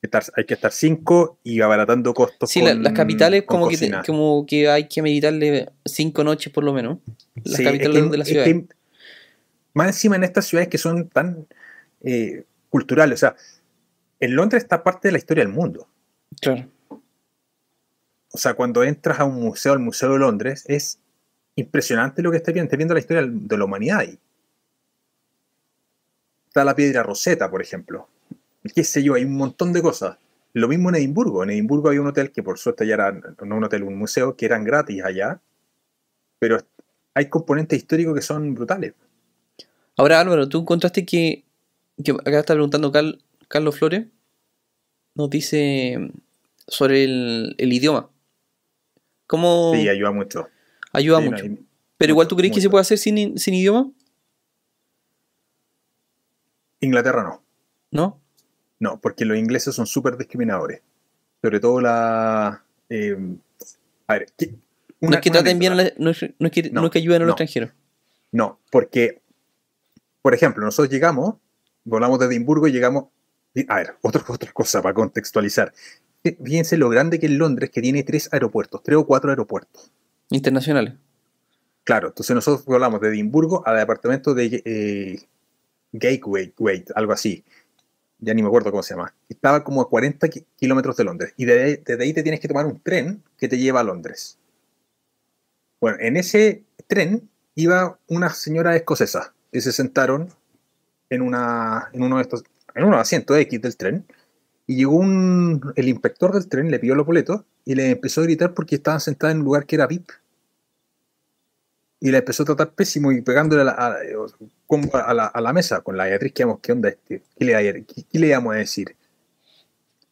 Estar- hay que estar cinco y abaratando costos. Sí, con- las capitales con como que, te- cocina. como que hay que meditarle cinco noches por lo menos. Las Sí, es capitales que- de la es ciudad. que más encima en estas ciudades que son tan eh, culturales. O sea, en Londres está parte de la historia del mundo. Claro. O sea, cuando entras a un museo, al Museo de Londres, es impresionante lo que estás viendo. Estás viendo la historia de la humanidad ahí. Está la piedra Rosetta, por ejemplo. Qué sé yo, hay un montón de cosas. Lo mismo en Edimburgo. En Edimburgo hay un hotel que por suerte ya era, no un hotel, un museo, que eran gratis allá. Pero hay componentes históricos que son brutales. Ahora, Álvaro, tú encontraste que, que acá está preguntando Cal- Carlos Flores, nos dice sobre el idioma. ¿Cómo Sí, ayuda mucho. ayuda Sí, mucho? Pero igual tú crees que se puede hacer sin, sin idioma, Inglaterra no. ¿no? No, porque los ingleses son súper discriminadores. Sobre todo la... eh, a ver, ¿qué- no es que traten bien, la- no, es, no es que, No, no es que ayuden a los extranjeros. No, porque, por ejemplo, nosotros llegamos, volamos de Edimburgo y llegamos... A ver, otra, otra cosa para contextualizar. Fí- Fíjense lo grande que es Londres, que tiene tres aeropuertos, tres o cuatro aeropuertos. Internacionales. Claro, entonces nosotros volamos de Edimburgo al departamento de eh, Gateway, wait, algo así. Ya ni me acuerdo cómo se llama. Estaba como a 40 ki- kilómetros de Londres. Y desde, desde ahí te tienes que tomar un tren que te lleva a Londres. Bueno, en ese tren iba una señora escocesa y se sentaron en, una, en uno de estos, en unos asientos X del tren. Y llegó un, el inspector del tren, le pidió los boletos y le empezó a gritar porque estaban sentados en un lugar que era VIP y la empezó a tratar pésimo y pegándole a la, a, con- a la, a la mesa con la Beatriz, que íbamos, ¿qué onda este? ¿Qué le, qué, qué le íbamos a decir?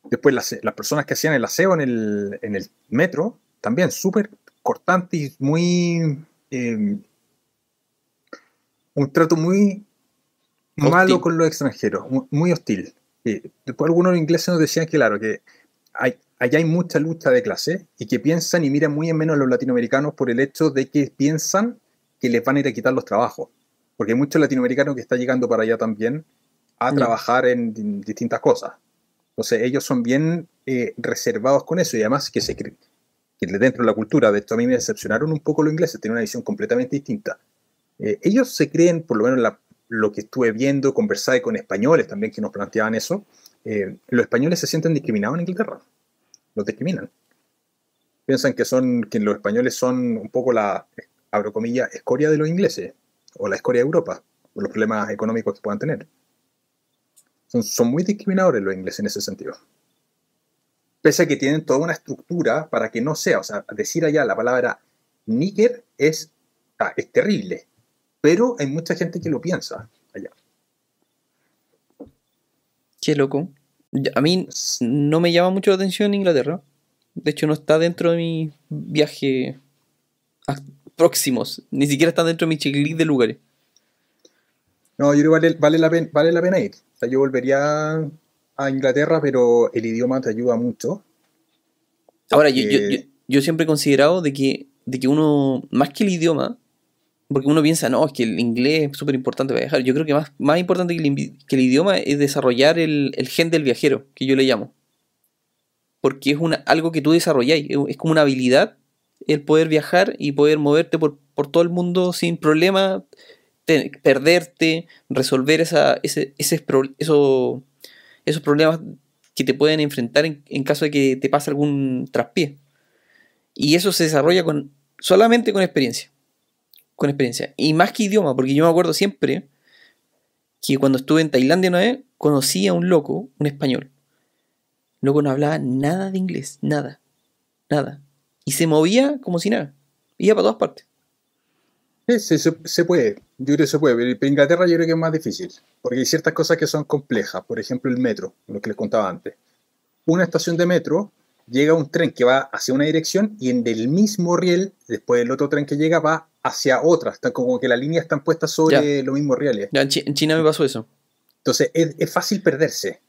Después las, las personas que hacían el aseo en el, en el metro, también súper cortantes y muy... eh, un trato muy malo con los extranjeros, mu- muy hostil. Eh, después algunos ingleses nos decían que, claro, que hay, allá hay mucha lucha de clase y que piensan y miran muy en menos a los latinoamericanos por el hecho de que piensan que les van a ir a quitar los trabajos. Porque hay muchos latinoamericanos que están llegando para allá también a Ya. trabajar en, di- distintas cosas. Entonces ellos son bien eh, reservados con eso y además que se creen que dentro de la cultura, de esto a mí me decepcionaron un poco los ingleses, tienen una visión completamente distinta. Eh, ellos se creen, por lo menos la, lo que estuve viendo, conversé con españoles también que nos planteaban eso, eh, los españoles se sienten discriminados en Inglaterra. Los discriminan. Piensan que, son, que los españoles son un poco la, abro comillas, escoria de los ingleses, o la escoria de Europa, por los problemas económicos que puedan tener. Son, son muy discriminadores los ingleses en ese sentido. Pese a que tienen toda una estructura para que no sea, o sea, decir allá la palabra níger es, ah, es terrible, pero hay mucha gente que lo piensa allá. Qué loco. A mí no me llama mucho la atención Inglaterra. De hecho, no está dentro de mi viaje próximos. Ni siquiera está dentro de mi checklist de lugares. No, yo creo que vale, la, pena, vale la pena ir. O sea, yo volvería a Inglaterra, pero el idioma te ayuda mucho. Ahora, yo, yo, siempre he considerado de que, de que uno, más que el idioma, porque uno piensa, no, es que el inglés es súper importante para viajar. Yo creo que más, más importante que el, idioma es desarrollar el, gen del viajero, que yo le llamo. Porque es una, algo que tú desarrolláis, es como una habilidad el poder viajar y poder moverte por, todo el mundo sin problema, perderte, resolver esa, ese, ese, eso, esos problemas que te pueden enfrentar en, en, caso de que te pase algún traspié. Y eso se desarrolla con, solamente con experiencia con experiencia. Y más que idioma, porque yo me acuerdo siempre que cuando estuve en Tailandia una vez, conocí a un loco, un español. Loco no hablaba nada de inglés, nada, nada. Y se movía como si nada. Iba para todas partes. Sí, se, puede. Yo creo que se puede. Pero Inglaterra yo creo que es más difícil. Porque hay ciertas cosas que son complejas. Por ejemplo, el metro, lo que les contaba antes. Una estación de metro llega un tren que va hacia una dirección y en el mismo riel, después el otro tren que llega va hacia otra. Está como que las líneas están puestas sobre los mismos rieles. Ya, en, China me pasó eso. Entonces es, fácil perderse.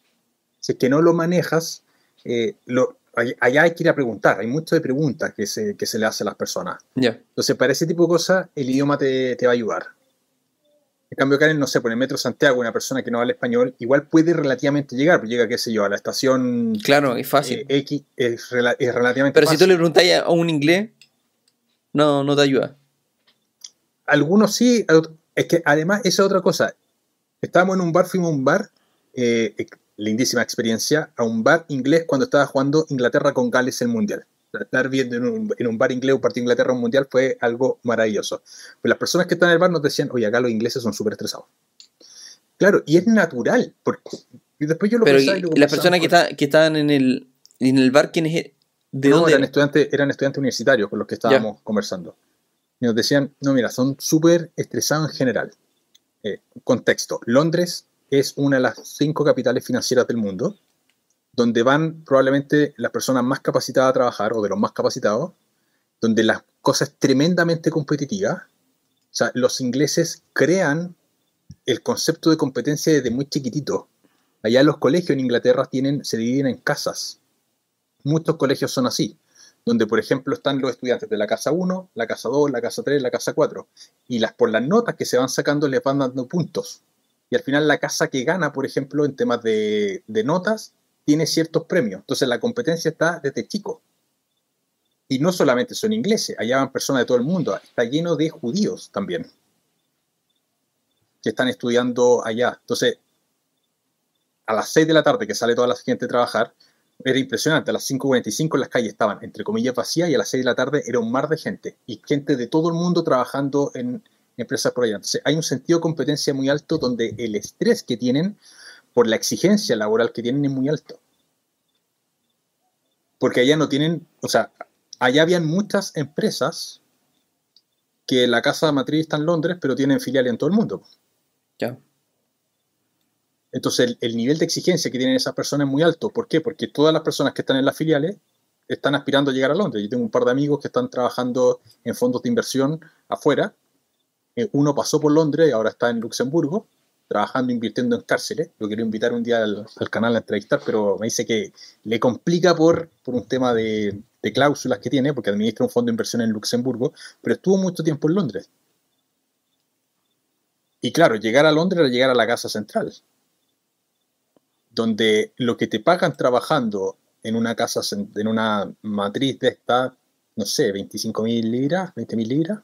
Si es que no lo manejas, eh, lo, allá hay que ir a preguntar. Hay mucho de preguntas que se, que se le hace a las personas. Entonces, para ese tipo de cosas, el idioma te, te va a ayudar. En cambio, Karen, no sé, por el metro Santiago, una persona que no habla español, igual puede relativamente llegar, pues llega, qué sé yo, a la estación. Claro, es fácil. Eh, X, es, relativamente Pero si tú le preguntas a un inglés, no, no te ayuda. Algunos sí, es que además, esa es otra cosa. Estábamos en un bar, fuimos a un bar, eh, lindísima experiencia, a un bar inglés cuando estaba jugando Inglaterra con Gales el Mundial estar viendo en un, bar inglés un partido de Inglaterra un mundial fue algo maravilloso. Pues las personas que están en el bar nos decían, oye, acá los ingleses son súper estresados. Claro, y es natural, porque y después yo lo Pero y, las personas que, que estaban en el, en el bar, ¿quiénes ¿De no, Eran estudiantes, eran estudiantes universitarios con los que estábamos conversando. Y nos decían, no, mira, son súper estresados en general. Eh, contexto, Londres es una de las cinco capitales financieras del mundo donde van probablemente las personas más capacitadas a trabajar o de los más capacitados, donde la cosa es tremendamente competitiva. O sea, los ingleses crean el concepto de competencia desde muy chiquitito. Allá los colegios en Inglaterra tienen, se dividen en casas. Muchos colegios son así, donde por ejemplo están los estudiantes de la casa 1, la casa 2, la casa 3, la casa 4. Y las, por las notas que se van sacando les van dando puntos. Y al final la casa que gana, por ejemplo, en temas de, de notas, tiene ciertos premios. Entonces la competencia está desde chico. Y no solamente son ingleses, allá van personas de todo el mundo. Está lleno de judíos también que están estudiando allá. Entonces, a las 6 de la tarde que sale toda la gente a trabajar, era impresionante. A las 5.45 las calles estaban, entre comillas, vacías y a las 6 de la tarde era un mar de gente. Y gente de todo el mundo trabajando en empresas por allá. Entonces, hay un sentido de competencia muy alto donde el estrés que tienen por la exigencia laboral que tienen es muy alto. Porque allá no tienen, o sea, allá habían muchas empresas que la casa matriz está en Londres, pero tienen filiales en todo el mundo. Ya. Entonces, el, nivel de exigencia que tienen esas personas es muy alto. ¿Por qué? Porque todas las personas que están en las filiales están aspirando a llegar a Londres. Yo tengo un par de amigos que están trabajando en fondos de inversión afuera. Eh, uno pasó por Londres y ahora está en Luxemburgo trabajando, invirtiendo en cárceles. Lo quiero invitar un día al, canal a entrevistar, pero me dice que le complica por, por un tema de, cláusulas que tiene, porque administra un fondo de inversión en Luxemburgo, pero estuvo mucho tiempo en Londres. Y claro, llegar a Londres era llegar a la casa central, donde lo que te pagan trabajando en una casa, en una matriz de esta, no sé, 25 mil libras, 20 mil libras,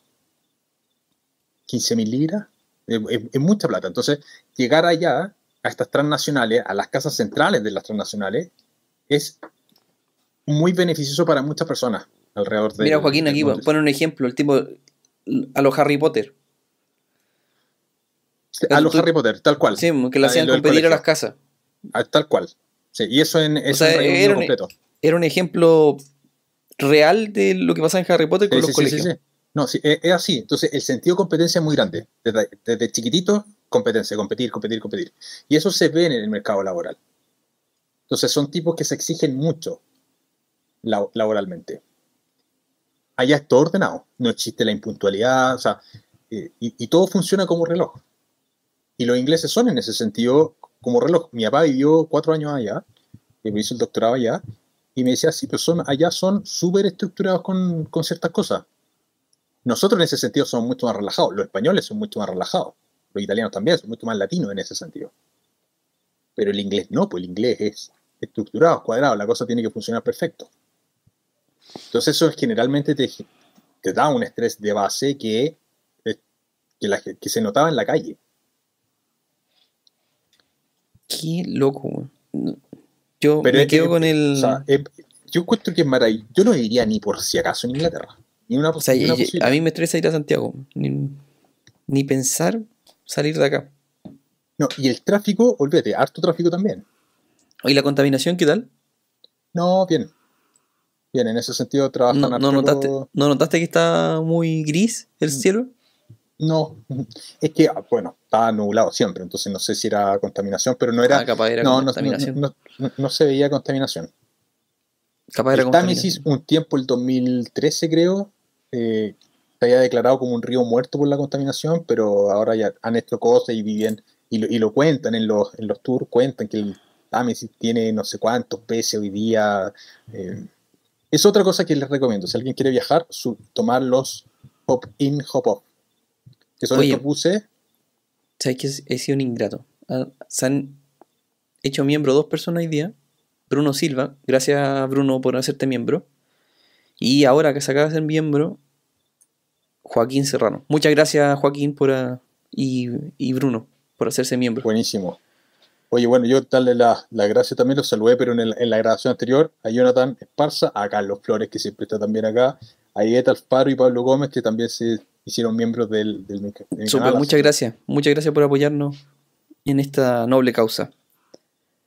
15 mil libras, Es, mucha plata. Entonces, llegar allá, a estas transnacionales, a las casas centrales de las transnacionales, es muy beneficioso para muchas personas alrededor de. Mira, Joaquín, aquí pone un ejemplo, el tipo a los Harry Potter. A los Harry Potter, tal cual. Sí, que le Ah, hacían lo competir a las casas. Ah, Tal cual. Sí, y eso en, eso sea, en Reino era un- completo. Era un ejemplo real de lo que pasa en Harry Potter con Sí, los sí, colegios. sí. No, sí, es, es así. Entonces, el sentido de competencia es muy grande. Desde, desde chiquitito, competencia, competir, competir, competir. Y eso se ve en el mercado laboral. Entonces, son tipos que se exigen mucho la- laboralmente. Allá es todo ordenado. No existe la impuntualidad, o sea, eh, y, y todo funciona como reloj. Y los ingleses son en ese sentido como reloj. Mi papá vivió cuatro años allá, y me hizo el doctorado allá, y me decía, sí, pero son, allá son súper estructurados con, con ciertas cosas. Nosotros en ese sentido somos mucho más relajados. Los españoles son mucho más relajados. Los italianos también son mucho más latinos en ese sentido. Pero el inglés no, pues el inglés es estructurado, cuadrado, la cosa tiene que funcionar perfecto. Entonces eso generalmente te, te da un estrés de base que, eh, que, la- que se notaba en la calle. Qué loco. Yo Pero me es- quedo es- con el. O sea, yo encuentro que es maravilloso. Yo no iría ni por si acaso en Inglaterra. Una, o sea, una y- posibilidad. a mí me estresa ir a Santiago. Ni, ni pensar salir de acá. No, y el tráfico, olvídate, harto tráfico también. ¿Y la contaminación qué tal? No, bien. Bien, en ese sentido trabajan ¿No, no notaste, ¿No notaste que está muy gris el cielo? No, es que, ah, bueno, estaba nublado siempre, entonces no sé si era contaminación, pero no era... Ah, capaz era no, no, contaminación. no, no- no se veía contaminación. capaz era El Támesis, contaminación. un tiempo, el 2013 creo, eh, se había declarado como un río muerto por la contaminación, pero ahora ya han hecho cosas y viven, y lo, y lo cuentan en los, en los tours, cuentan que el Támesis tiene no sé cuántos peces hoy día. eh, es otra cosa que les recomiendo, si alguien quiere viajar, su- tomar los hop-in, hop-off, que son Oye. estos buses ¿Sabes que he sido un ingrato? Ah, Se han hecho miembro dos personas hoy día. Bruno Silva, gracias Bruno por hacerte miembro. Y ahora que se acaba de ser miembro, Joaquín Serrano. Muchas gracias Joaquín por, ah, y, y Bruno por hacerse miembro. Buenísimo. Oye, bueno, yo darle la, la gracia también, los saludé, pero en, el- en la grabación anterior, a Jonathan Esparza, a Carlos Flores, que siempre está también acá, a Iveta Alfaro y Pablo Gómez, que también se hicieron miembros del, del, mi- de mi Súper, canal. muchas gracias. Muchas gracias por apoyarnos en esta noble causa.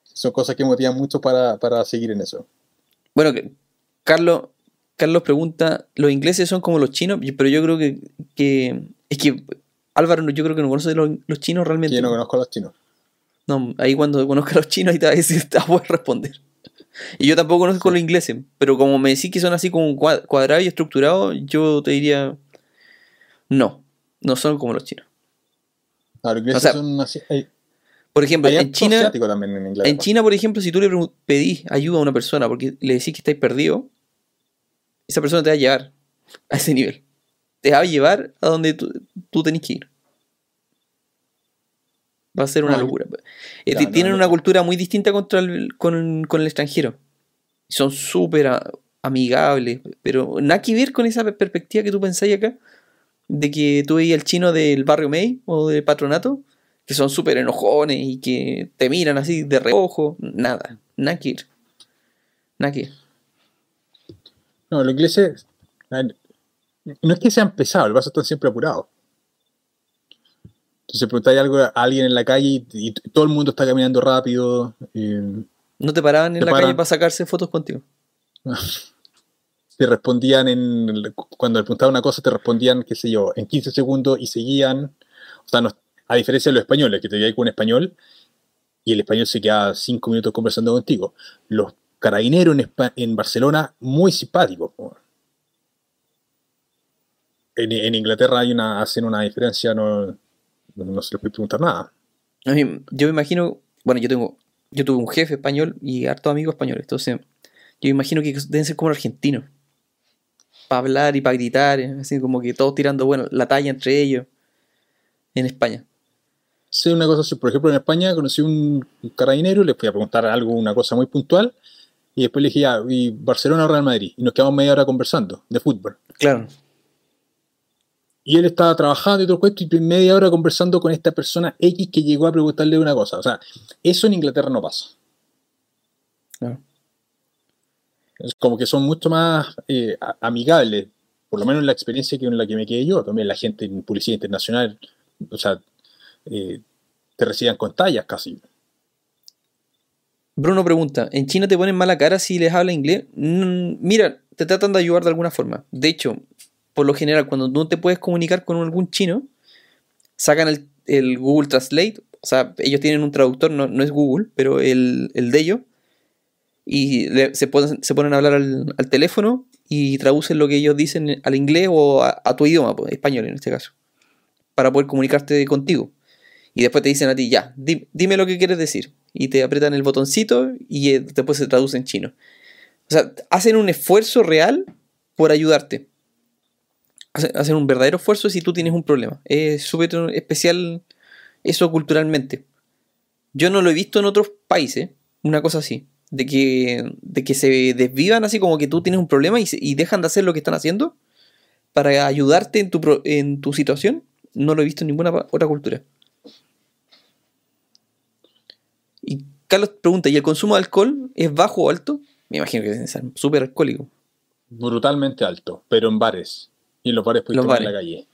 Son cosas que motivan mucho para, para seguir en eso. Bueno, Carlos, Carlos pregunta, ¿los ingleses son como los chinos? Pero yo creo que, que- es que Álvaro, yo creo que no conoce los, los chinos realmente. yo no conozco a los chinos. No, ahí cuando conozca a los chinos ahí te va a decir, te a poder responder. Y yo tampoco conozco los ingleses, pero como me decís que son así como cua- cuadrados y estructurados, yo te diría, no, no son como los chinos. Ah, los ingleses O sea, son así. Hay, Por ejemplo, en China, también en en China, por ejemplo, si tú le pedís ayuda a una persona porque le decís que estáis perdido, esa persona te va a llevar a ese nivel. Te va a llevar a donde tú, tú tenés que ir. Va a ser una locura. Eh, ti- no, tienen no. una cultura muy distinta contra el- con, con el extranjero. Son súper amigables, pero nada que ver con esa per- perspectiva que tú pensáis acá, de que tú veías al chino del barrio May o del patronato, que son súper enojones y que te miran así de reojo. Nada, nada que ver. Nada que ver. No, los ingleses. No es que sean pesados, el vaso están siempre apurados. Entonces preguntáis algo a alguien en la calle y, y todo el mundo está caminando rápido. eh, No te paraban en la calle para sacarse fotos contigo. te respondían en cuando le preguntaba una cosa te respondían qué sé yo en 15 segundos y seguían o sea no- a diferencia de los españoles que te veías con un español y el español se queda 5 minutos conversando contigo los carabineros en, Barcelona muy simpáticos po. en, en Inglaterra hay una hacen una diferencia no, no, se les puede preguntar nada yo me imagino, bueno, yo tengo, yo tuve un jefe español y hartos amigos españoles, entonces yo me imagino que deben ser como los argentinos. Para hablar y para gritar, eh, así como que todos tirando, bueno, la talla entre ellos en España. sé una cosa así, por ejemplo en España conocí un carabinero le fui a preguntar algo una cosa muy puntual y después le dije ya y Barcelona o Real Madrid y nos quedamos media hora conversando de fútbol Claro. Y él estaba trabajando y todo el y media hora conversando con esta persona X que llegó a preguntarle una cosa. O sea, eso en Inglaterra no pasa. Claro. Es como que son mucho más eh, amigables, por lo menos en la experiencia que en la que me quedé yo. También la gente en Policía Internacional, o sea, eh, te recibían con tallas casi. Bruno pregunta, ¿en China te ponen mala cara si les habla inglés? Mm, mira, te tratan de ayudar de alguna forma. De hecho, por lo general, cuando no te puedes comunicar con algún chino, sacan el, Google Translate. O sea, ellos tienen un traductor, no, es Google, pero el, el de ellos. Y se, ponen, se ponen a hablar al, teléfono y traducen lo que ellos dicen al inglés o a, tu idioma, pues, español en este caso, para poder comunicarte contigo. Y después te dicen a ti, ya, di- dime lo que quieres decir. Y te apretan el botoncito y eh, después se traduce en chino. O sea, hacen un esfuerzo real por ayudarte. Hace- Hacen un verdadero esfuerzo si tú tienes un problema. Es súper especial eso culturalmente. Yo no lo he visto en otros países, una cosa así. De que, de que se desvivan así como que tú tienes un problema y, y dejan de hacer lo que están haciendo para ayudarte en tu, en tu situación. No lo he visto en ninguna otra cultura. Y Carlos pregunta, ¿y el consumo de alcohol es bajo o alto? Me imagino que ser súper alcohólico. Brutalmente alto, pero en bares. Y en los bares puedes Los tomar en la calle.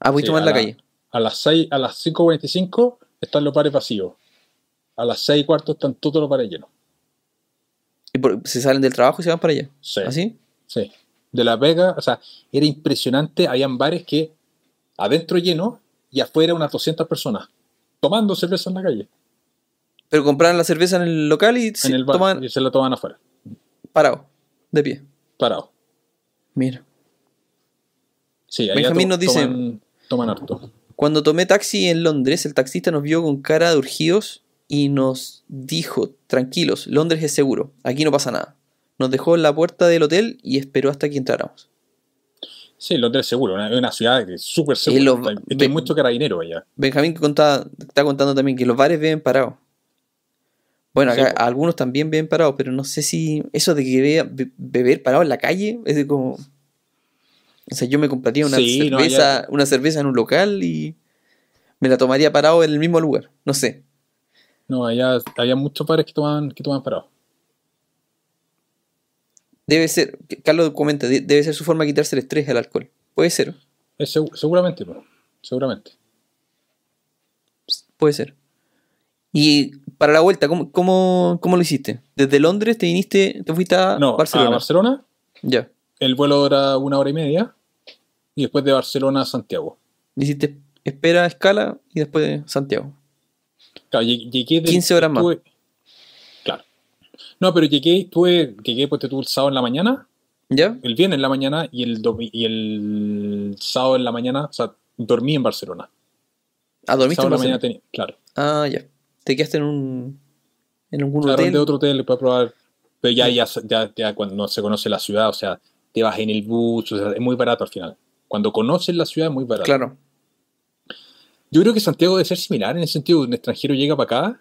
Ah, a Sí, tomar en la la- calle. A las 6, a las 5.45 están los bares vacíos. A las 6 y cuarto están todos los bares llenos. Y por- se salen del trabajo y se van para allá. Sí. ¿Así? Sí. De La Vega, o sea, era impresionante. Habían bares que adentro lleno y afuera unas 200 personas tomando cerveza en la calle. Pero compraban la cerveza en el local y se en el bar. toman Y se la toman afuera. parado, de pie. Parado. Mira. Sí, Benjamín nos dice- Toman, toman harto. Cuando tomé taxi en Londres, el taxista nos vio con cara de urgidos y nos dijo, tranquilos, Londres es seguro, aquí no pasa nada. Nos dejó en la puerta del hotel y esperó hasta que entráramos. Sí, Londres seguro. una- Es una ciudad que es súper segura. es que hay mucho carabinero allá. Benjamín que está contando también que los bares viven parados. Bueno, acá algunos también viven parados, pero no sé si eso de que vea- be- beber parado en la calle es de como... O sea, yo me compraría una, Sí, no, cerveza, una cerveza en un local y me la tomaría parado en el mismo lugar. No sé. No, allá había muchos bares que toman, que toman parado. Debe ser, Carlos comenta, de- debe ser su forma de quitarse el estrés al alcohol. Puede ser, Es segu- seguramente. Seguramente. puede ser. Y para la vuelta, ¿cómo, cómo, cómo lo hiciste? ¿Desde Londres te viniste, te fuiste a No, Barcelona? a Barcelona, Ya. el vuelo dura una hora y media. Y después de Barcelona a Santiago. Hiciste espera, escala y después Santiago. Claro, lleg- llegué del- 15 horas más. Claro. No, pero llegué, estuve, llegué pues, el sábado en la mañana, ¿Ya? el viernes en la mañana y el, y el sábado en la mañana, o sea, dormí en Barcelona. Ah, dormiste sábado en la mañana tenía, claro. Ah, ya. Te quedaste en un. en algún Claro, hotel. de otro hotel para probar. Pero ya, ya, ya, ya cuando no se conoce la ciudad, o sea, te vas en el bus, o sea, es muy barato al final. Cuando conoces la ciudad es muy barato. Claro. Yo creo que Santiago debe ser similar en el sentido de un extranjero llega para acá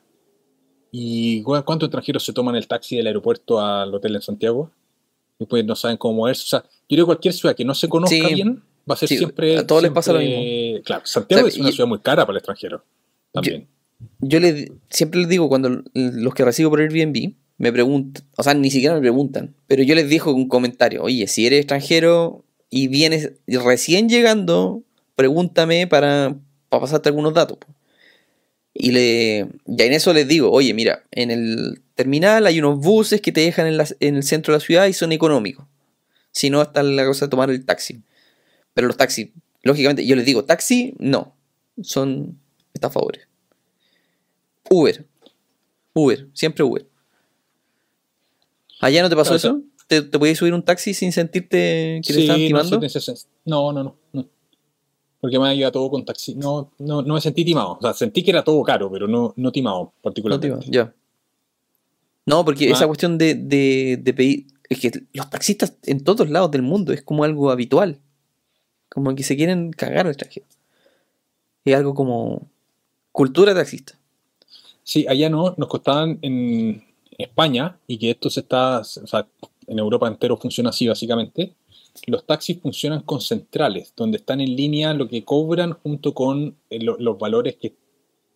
y ¿cu- ¿cuántos extranjeros se toman el taxi del aeropuerto al hotel en Santiago? Y pues no saben cómo moverse. O sea, yo creo que cualquier ciudad que no se conozca Sí. bien va a ser Sí, siempre. a todos les pasa lo siempre- Claro, Santiago O sea, es una ciudad muy cara para el extranjero. También. Yo les, siempre les digo, cuando los que recibo por Airbnb me preguntan, o sea, ni siquiera me preguntan, pero yo les dejo un comentario, oye, si eres extranjero y vienes recién llegando, pregúntame para, para pasarte algunos datos. po". Y, le, ya en eso les digo, oye, mira, en el terminal hay unos buses que te dejan en, la- en el centro de la ciudad y son económicos. Si no, está la cosa de tomar el taxi. Pero los taxis, lógicamente, yo les digo, taxi, no, son estafadores. Uber. Uber, siempre Uber. ¿Allá no te pasó Claro, eso? ¿Te, te podías subir un taxi sin sentirte que te estaban no, timando? sí, no, no, no, no. Porque me iba todo con taxi. No, no, no me sentí timado. O sea, sentí que era todo caro, pero no, no timado No, particularmente. tío, ya. No, porque Ah. esa cuestión de, de, de pedir. Es que los taxistas en todos lados del mundo es como algo habitual. Como que se quieren cagar al extranjero. Es algo como. Cultura taxista. Sí, allá no, nos costaban en España, y que esto se está, o sea, en Europa entero funciona así básicamente, los taxis funcionan con centrales, donde están en línea lo que cobran junto con eh, lo- los valores que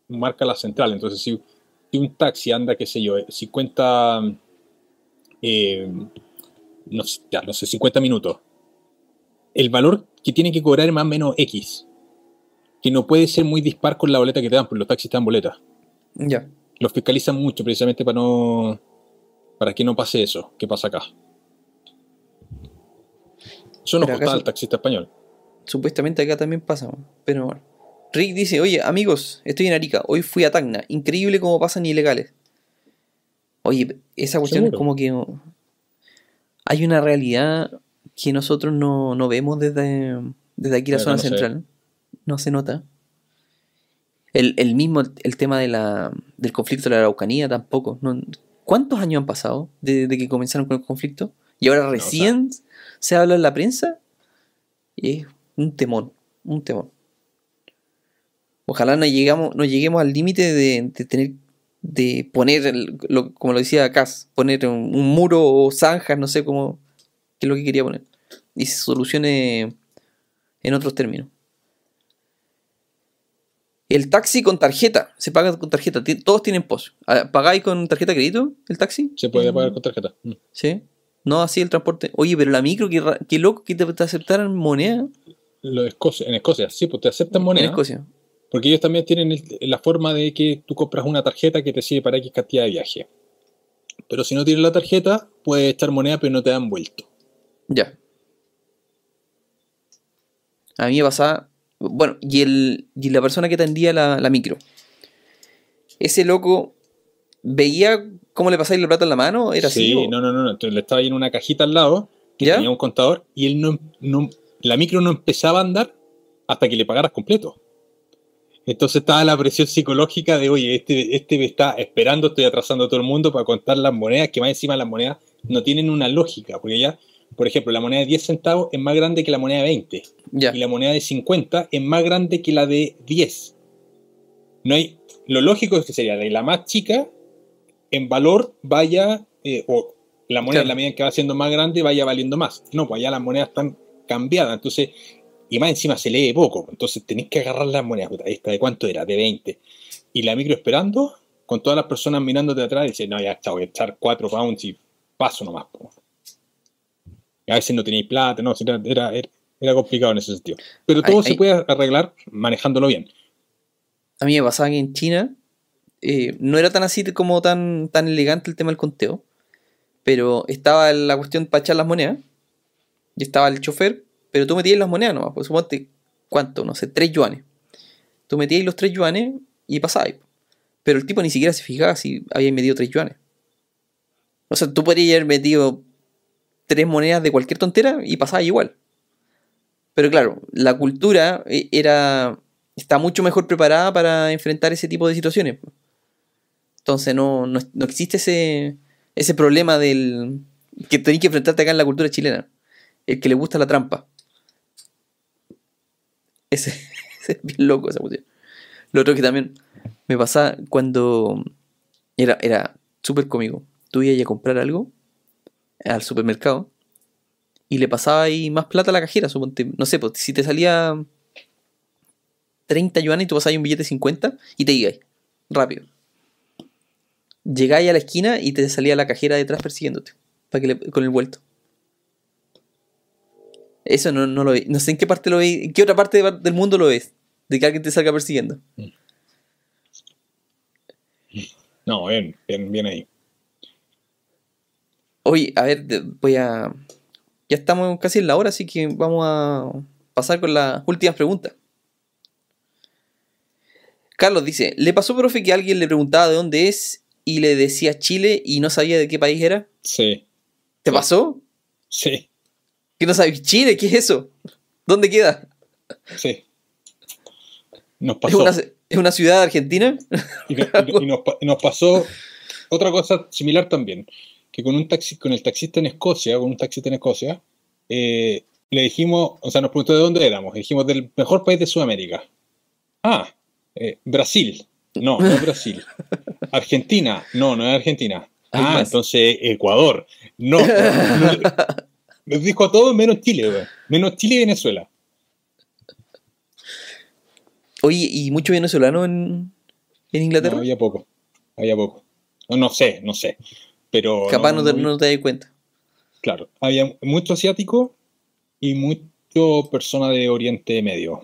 marca la central. Entonces, si, un taxi anda, qué sé yo, eh, 50, eh, ya, no sé, 50 minutos, el valor que tiene que cobrar es más o menos X, que no puede ser muy dispar con la boleta que te dan, porque los taxis te dan boletas Ya. los fiscalizan mucho precisamente para no para que no pase eso que pasa acá. Eso nos costaba el taxista español. Supuestamente acá también pasa, pero bueno. Rick dice, oye, amigos, estoy en Arica, hoy fui a Tacna, increíble cómo pasan ilegales. Oye, esa cuestión Seguro. es como que hay una realidad que nosotros no, no vemos desde, desde aquí la zona no central. No se nota. El, el mismo, el tema de la, del conflicto de la Araucanía tampoco. no- ¿Cuántos años han pasado desde que comenzaron con el conflicto? Y ahora o sea- recién se habla en la prensa. Y es un temón, un temón. Ojalá no, llegamos, no lleguemos al límite de, de tener de poner, el- lo- como lo decía Cass, poner un, un muro o zanjas, no sé cómo, qué es lo que quería poner. Y se solucione en otros términos. El taxi con tarjeta, se paga con tarjeta, todos tienen POS. Ah, ¿Pagáis con tarjeta de crédito el taxi? Se puede Mm, pagar con tarjeta. Mm. Sí. No así el transporte. Oye, pero la micro, qué, loco que te, te aceptaran moneda Lo de Escocia, en Escocia, sí, pues te aceptan moneda. en Escocia. Porque ellos también tienen el- la forma de que tú compras una tarjeta que te sirve para X cantidad de viaje. Pero si no tienes la tarjeta, puedes echar moneda, pero no te dan vuelto. Ya. A mí me pasaba. Bueno, y, el, y la persona que atendía la, la micro. Ese loco veía cómo le pasáis la plata en la mano. ¿Era sí, así? o- no, no, no, no. Entonces le estaba ahí en una cajita al lado que ¿Ya? tenía un contador y él no, no- la micro no empezaba a andar hasta que le pagaras completo. Entonces estaba la presión psicológica de, oye, este, este me está esperando, estoy atrasando a todo el mundo para contar las monedas, que más encima las monedas no tienen una lógica, porque ya, por ejemplo, la moneda de 10 centavos es más grande que la moneda de 20 Ya. y la moneda de 50 es más grande que la de 10. No hay, lo lógico es que sería de la más chica en valor vaya, eh, o la moneda Claro. en la medida en que va siendo más grande vaya valiendo más. No, pues allá las monedas están cambiadas, entonces, y más encima se lee poco, entonces tenéis que agarrar las monedas, esta de cuánto era, de 20. Y la micro esperando, con todas las personas mirándote atrás, y dice, no, ya está, voy a echar 4 pounds y paso nomás. po". A veces no tenéis plata, no, era, era, era- era complicado en ese sentido. Pero todo Ay, se ay. puede arreglar manejándolo bien. A mí me pasaba que en China eh, no era tan así como tan, tan elegante el tema del conteo. Pero estaba la cuestión para echar las monedas. Y estaba el chofer. Pero tú metías las monedas nomás. Pues suponte, ¿cuánto? No sé, 3 yuanes. Tú metías los 3 yuanes y pasabas. Pero el tipo ni siquiera se fijaba si había metido 3 yuanes. O sea, tú podrías haber metido 3 monedas de cualquier tontera y pasabas igual. Pero claro, la cultura eh, era está mucho mejor preparada para enfrentar ese tipo de situaciones. Entonces no, no, no existe ese, ese problema del que tenés que enfrentarte acá en la cultura chilena. El que le gusta la trampa. Ese, ese es bien loco esa cuestión. Lo otro que también me pasaba cuando era, era súper cómico. Tú ibas a comprar algo al supermercado y le pasaba ahí más plata a la cajera, suponte. No sé, pues si te salía 30 yuanes y tú pasabas ahí un billete de 50 y te ibas. Rápido. Llegáis a la esquina y te salía la cajera detrás persiguiéndote. Para que con el vuelto. Eso no, no lo ve. No sé en qué parte lo veis. ¿En qué otra parte de- del mundo lo ves? De que alguien te salga persiguiendo. No, bien, bien, bien ahí. Oye, a ver, voy a. Ya estamos casi en la hora, así que vamos a pasar con las últimas preguntas. Carlos dice: ¿Le pasó, profe, que alguien le preguntaba de dónde es y le decía Chile y no sabía de qué país era? Sí, ¿Te pasó? sí, ¿Que no sabes Chile? ¿Qué es eso? ¿Dónde queda? sí. Nos ¿Es pasó. una, es una ciudad argentina? Y, no- y no- y nos, pa- y nos pasó otra cosa similar también, que con un taxi, con el taxista en Escocia, con un taxista en Escocia, eh, le dijimos, o sea, nos preguntó de dónde éramos, y dijimos del mejor país de Sudamérica. Ah, eh, Brasil. No, no es Brasil. Argentina. No, no es Argentina. Ah, más. entonces Ecuador. No, no, no, Nos dijo a todos menos Chile. Menos Chile y Venezuela. Oye, ¿y mucho venezolano en, en Inglaterra? No, había poco. Había poco. No, no sé, no sé. Pero. Capaz no, te, no te das cuenta. Claro. Había mucho asiático y mucho persona de Oriente Medio.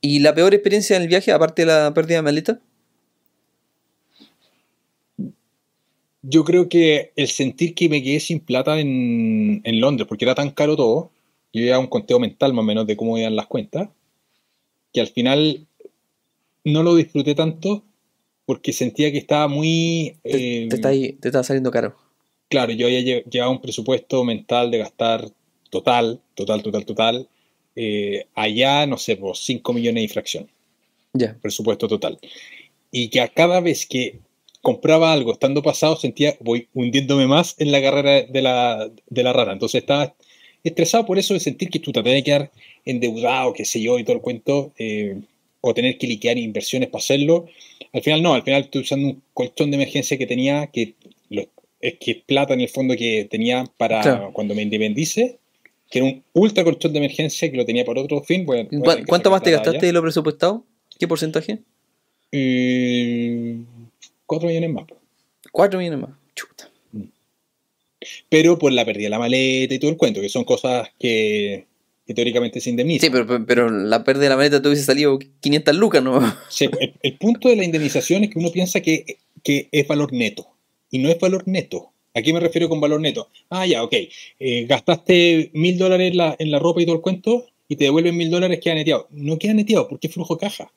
¿Y la peor experiencia en el viaje, aparte de la pérdida de maleta? Yo creo que el sentir que me quedé sin plata en, en Londres, porque era tan caro todo, yo llevaba un conteo mental más o menos de cómo iban las cuentas, que al final no lo disfruté tanto porque sentía que estaba muy... Te, eh, te está, ahí- te está saliendo caro. Claro, yo había lle- llevado un presupuesto mental de gastar total, total, total, total. eh, allá, no sé, por 5 millones de infracción, Ya. presupuesto total. Y que a cada vez que compraba algo estando pasado, sentía, voy hundiéndome más en la carrera de la, de la rata. Entonces estaba estresado por eso de sentir que tú te tenés que quedar endeudado, qué sé yo, y todo el cuento, eh, o tener que liquidar inversiones para hacerlo. Al final no, al final estoy usando un colchón de emergencia que tenía, que lo- es que es plata en el fondo que tenía para Claro. cuando me independice, que era un ultra colchón de emergencia que lo tenía para otro fin. voy a- voy a ¿Cu- tener que ¿Cuánto más te gastaste allá. de lo presupuestado? ¿Qué porcentaje? Eh, cuatro millones más. 4 millones más. Chuta. Pero por la pérdida de la maleta y todo el cuento, que son cosas que, que teóricamente se indemnizan. Sí, pero, pero la pérdida de la maleta te hubiese salido 500 lucas, ¿no? Sí, el, el punto de la indemnización es que uno piensa que, que es valor neto. Y no es valor neto. ¿A qué me refiero con valor neto? Ah, ya, ok. Eh, gastaste mil dólares en la, en la ropa y todo el cuento y te devuelven mil dólares, queda neteado. No queda neteado, porque es flujo caja.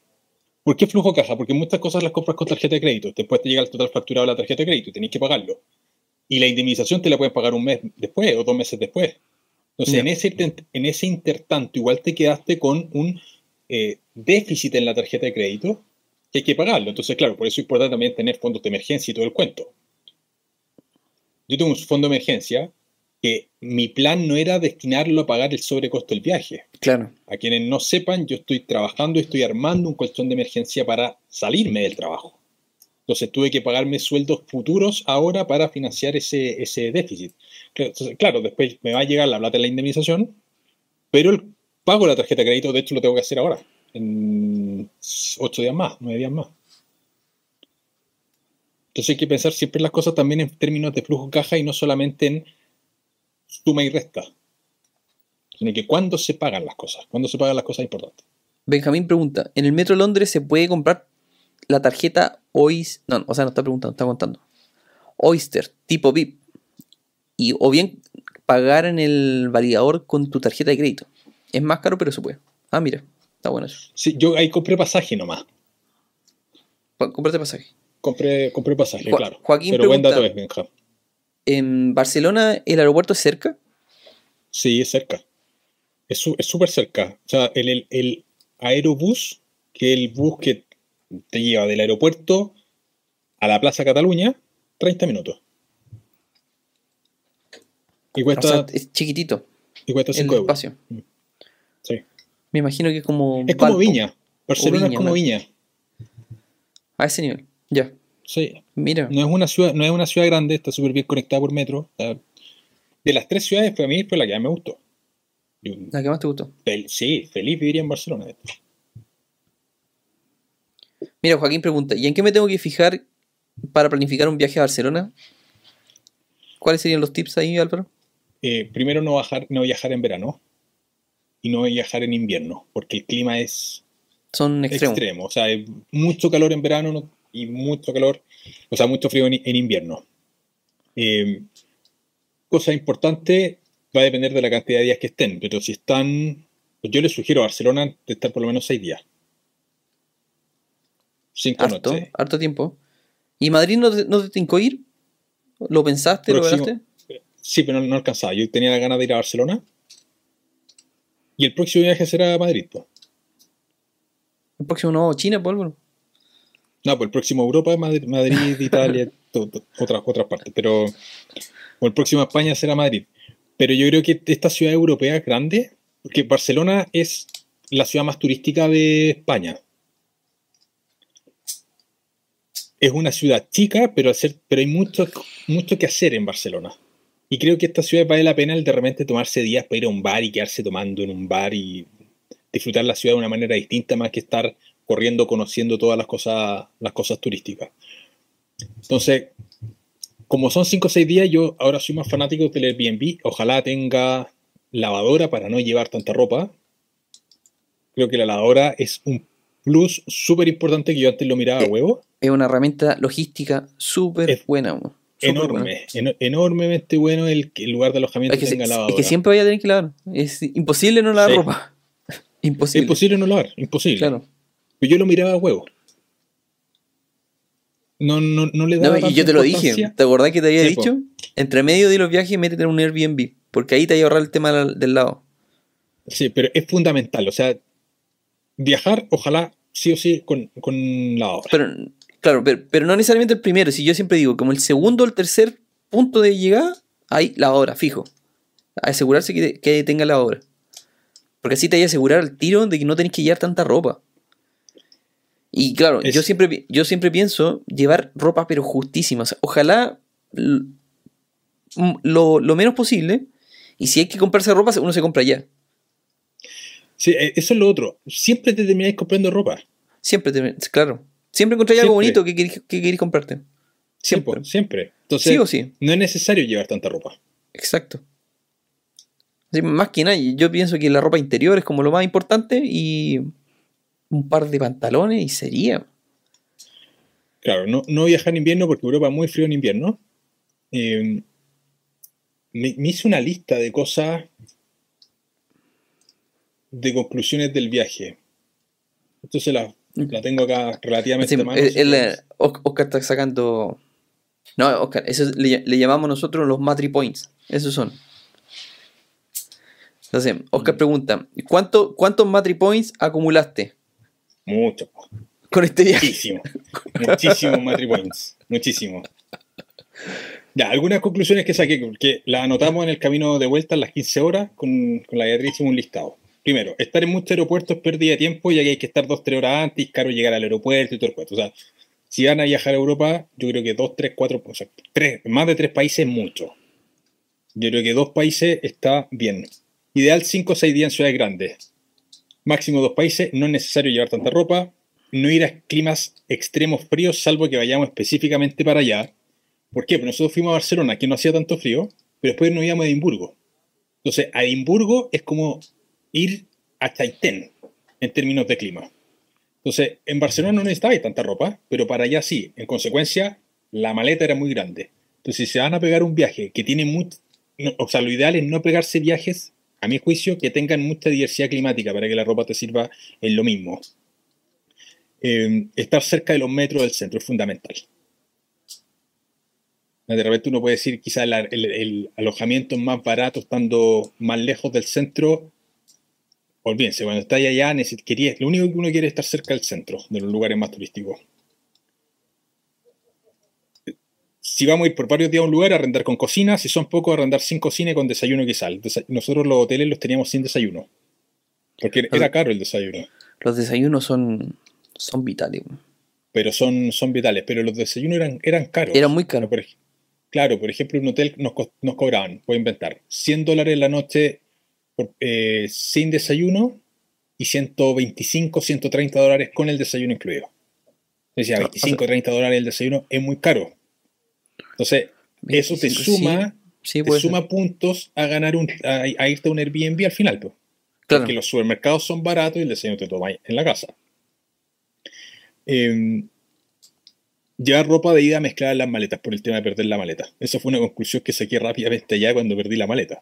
¿Por qué flujo caja? Porque muchas cosas las compras con tarjeta de crédito. Después te llega el total facturado de la tarjeta de crédito y tenés que pagarlo. Y la indemnización te la pueden pagar un mes después o dos meses después. Entonces, Ya. en, ese, en ese intertanto, igual te quedaste con un eh, déficit en la tarjeta de crédito que hay que pagarlo. Entonces, claro, por eso es importante también tener fondos de emergencia y todo el cuento. Yo tengo un fondo de emergencia que mi plan no era destinarlo a pagar el sobrecosto del viaje. Claro. A quienes no sepan, yo estoy trabajando y estoy armando un colchón de emergencia para salirme del trabajo. Entonces tuve que pagarme sueldos futuros ahora para financiar ese, ese déficit. Claro, después me va a llegar la plata de la indemnización, pero el pago de la tarjeta de crédito, de hecho, lo tengo que hacer ahora, en ocho días más, nueve días más. Entonces hay que pensar siempre las cosas también en términos de flujo caja y no solamente en suma y resta, sino que cuándo se pagan las cosas, cuándo se pagan las cosas importantes. Benjamín pregunta, ¿en el Metro Londres se puede comprar la tarjeta Oyster? No, o sea, no está preguntando, está contando. Oyster, tipo VIP. Y, o bien pagar en el validador con tu tarjeta de crédito. Es más caro, pero se puede. Ah, mira, está bueno eso. Sí, yo ahí compré pasaje nomás. Cómprate pasaje. Compré, compré pasaje, Jo- claro. Joaquín Pero buen dato es. ¿En Barcelona el aeropuerto es cerca? Sí, es cerca. Es súper cerca. O sea, el, el, el aerobús, que es el bus que te lleva del aeropuerto a la Plaza Cataluña, 30 minutos. Y O cuesta, sea, es chiquitito y cuesta el 5 euros. espacio. Sí. Me imagino que es como. Es como Valpo, Viña. Barcelona Viña, es como. Viña. A ese nivel. Ya. Sí. Mira. No es una ciudad, no es una ciudad grande, está súper bien conectada por metro. De las tres ciudades, para mí fue la que más me gustó. La que más te gustó. fel- sí, feliz viviría en Barcelona. Mira, Joaquín pregunta, ¿y en qué me tengo que fijar para planificar un viaje a Barcelona? ¿Cuáles serían los tips ahí, Álvaro? Eh, primero, no, bajar, no viajar en verano y no viajar en invierno, porque el clima es Son extremos. extremo. O sea, hay mucho calor en verano no- y mucho calor, o sea, mucho frío en, en invierno. Eh, cosa importante, va a depender de la cantidad de días que estén, pero si están, pues yo les sugiero a Barcelona de estar por lo menos seis días. Cinco Harto, noches. harto tiempo. ¿Y Madrid no te, no te tincó ir? ¿Lo pensaste? ¿Lo veraste? Sí, pero no, no alcanzaba. Yo tenía la ganas de ir a Barcelona. Y el próximo viaje será a Madrid. pues. El próximo no, China, por Álvaro. No, pues el próximo a Europa, Madrid, Madrid Italia, otras, otras partes. Pero o el próximo a España será Madrid. Pero yo creo que esta ciudad europea es grande, porque Barcelona es la ciudad más turística de España. es una ciudad chica, pero, hacer, pero hay mucho, mucho que hacer en Barcelona. Y creo que esta ciudad vale la pena el de repente tomarse días para ir a un bar y quedarse tomando en un bar y disfrutar la ciudad de una manera distinta más que estar corriendo, conociendo todas las cosas, las cosas turísticas. Entonces, como son 5 o 6 días, yo ahora soy más fanático del Airbnb. Ojalá tenga lavadora para no llevar tanta ropa. Creo que la lavadora es un plus súper importante que yo antes lo miraba a Eh, huevo. Es una herramienta logística súper buena. Enorme, eno- enormemente bueno el, lugar de alojamiento Es que, tenga es lavadora. que siempre vaya a tener que lavar. Es imposible no lavar Sí. ropa. Imposible. Imposible no lavar, imposible. Claro. Pero yo lo miraba a huevo. No, no, no le No, daba y yo te lo dije. ¿Te acordás que te había Sí, po. dicho? Entre medio de los viajes, métete en un Airbnb. Porque ahí te va a ahorrar el tema del, lado. Sí, pero es fundamental. O sea, viajar, ojalá sí o sí con, con lavadora. Pero, claro, pero, pero no necesariamente el primero. Si yo siempre digo, como el segundo o el tercer punto de llegada, hay lavadora, fijo. Asegurarse que, que tenga lavadora. Porque así te hay a asegurar al tiro de que no tenés que llevar tanta ropa. Y claro, Es- yo, siempre, yo siempre pienso llevar ropa pero justísima. O sea, ojalá lo, lo menos posible. Y si hay que comprarse ropa, uno se compra ya. Sí, eh, eso es lo otro. Siempre te termináis comprando ropa. Siempre, te- claro. Siempre encontráis algo Siempre. bonito que queréis, que queréis comprarte. Siempre. po, siempre. Entonces, Sí o sí. no es necesario llevar tanta ropa. Exacto. Más que nada, yo pienso que la ropa interior es como lo más importante y un par de pantalones y sería. Claro, no, no viajar en invierno porque Europa es muy frío en invierno. Eh, me, me hice una lista de cosas, de conclusiones del viaje. Entonces la, la tengo acá relativamente Sí. Os- Oscar está sacando. No, Oscar, eso es- le, le llamamos nosotros los Matri Points. Esos son. Entonces, Oscar Mm. pregunta: ¿cuánto, ¿cuántos Matri Points acumulaste Mucho, con este viaje? muchísimo. Muchísimos Matri Points. Muchísimo. Ya, algunas conclusiones que saqué, que las anotamos en el camino de vuelta a las 15 horas, con, con la Beatriz hicimos un listado. Primero, estar en muchos aeropuertos es pérdida de tiempo, ya que hay que estar dos, tres horas antes, caro llegar al aeropuerto y todo el cuento. O sea, si van a viajar a Europa, yo creo que dos, tres, cuatro, o sea, tres, más de tres países es mucho. Yo creo que dos países está bien. Ideal cinco o seis días en ciudades grandes. Máximo dos países, no es necesario llevar tanta ropa, no ir a climas extremos fríos, salvo que vayamos específicamente para allá. ¿Por qué? Porque nosotros fuimos a Barcelona, que no hacía tanto frío, pero después nos íbamos a Edimburgo. Entonces, a Edimburgo es como ir a Chaitén en términos de clima. Entonces, en Barcelona no necesitáis tanta ropa, pero para allá sí. En consecuencia, la maleta era muy grande. Entonces, si se van a pegar un viaje que tiene mucho... no- o sea, lo ideal es no pegarse viajes, a mi juicio, que tengan mucha diversidad climática para que la ropa te sirva en lo mismo. Eh, estar cerca de los metros del centro es fundamental. De repente uno puede decir quizás el, el- el alojamiento es más barato estando más lejos del centro. Olvídense, cuando estáis allá, neces- quería- lo único que uno quiere es estar cerca del centro, de los lugares más turísticos. Si vamos a ir por varios días a un lugar, arrendar con cocina. Si son pocos, arrendar sin cocina y con desayuno quizás. El desa- Nosotros los hoteles los teníamos sin desayuno. Porque era caro el desayuno. Los desayunos son, son vitales. Pero son, son vitales. Pero los desayunos eran, eran caros. Eran muy caros. Por claro, por ejemplo, un hotel nos, nos cobraban, voy a inventar, 100 dólares la noche por- eh, sin desayuno y 125, 130 dólares con el desayuno incluido. Decía, Ah, 25, 30 dólares el desayuno es muy caro. Entonces, eso te 25, suma, Sí, te ser. suma puntos a ganar un, a, a irte a un Airbnb al final. pues. Claro. Porque los supermercados son baratos y el desayuno te tomas en la casa. Eh, llevar ropa de ida mezclada en las maletas por el tema de perder la maleta. Esa fue una conclusión que saqué rápidamente allá cuando perdí la maleta.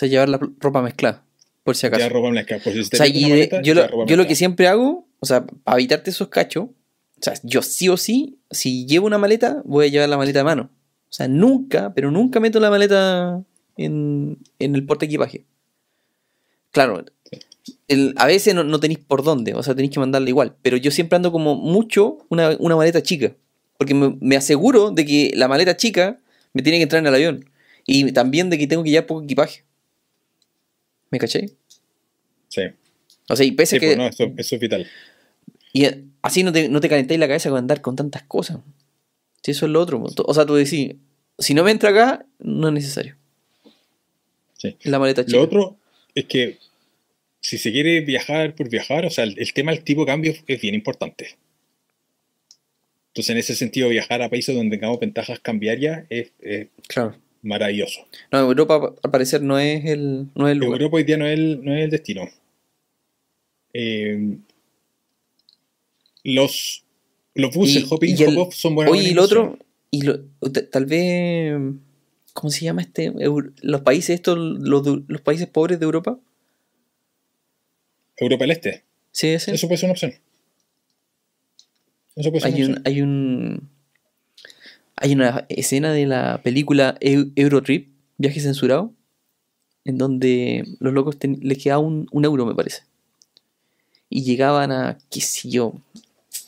Sea, llevar la ropa mezclada, por si acaso. Llevar ropa mezclada. Por si te O sea, y maleta, yo, lo, que siempre hago, o sea, para evitarte esos cachos, o sea, yo sí o sí, si llevo una maleta, voy a llevar la maleta a mano. O sea, nunca, pero nunca meto la maleta en, en el porte equipaje. Claro, el- a veces no, no tenéis por dónde, o sea, tenéis que mandarla igual, pero yo siempre ando como mucho una, una maleta chica, porque me, me aseguro de que la maleta chica me tiene que entrar en el avión y también de que tengo que llevar poco equipaje. ¿Me caché? Sí, O sea, y pese Sí, a que... pues, no, eso, eso es vital. Y eh, así no te, no te calentáis la cabeza con andar con tantas cosas. Si eso es lo otro. po. O sea, tú decís, si no me entra acá, no es necesario. Sí. La maleta chica. Lo otro es que si se quiere viajar por viajar, o sea, el, el tema del tipo de cambio es bien importante. Entonces, en ese sentido, viajar a países donde tengamos ventajas cambiarias es, es Claro. Maravilloso. No, Europa al parecer no es el, no es el lugar. Europa hoy día no es el, no es el destino. Eh, los, los buses Y- hopping y el- hop-off son buenas Oye, y organizaciones. otro, y lo- tal vez, ¿cómo se llama este? Los países estos, los, los países pobres de Europa. Europa del Este. Sí, ese. Eso puede ser una opción. Eso puede ser hay una un, opción. hay un, hay una escena de la película Eu- Eurotrip, Viaje Censurado, en donde los locos les quedaba un, un euro, me parece. Y llegaban a, qué sé yo,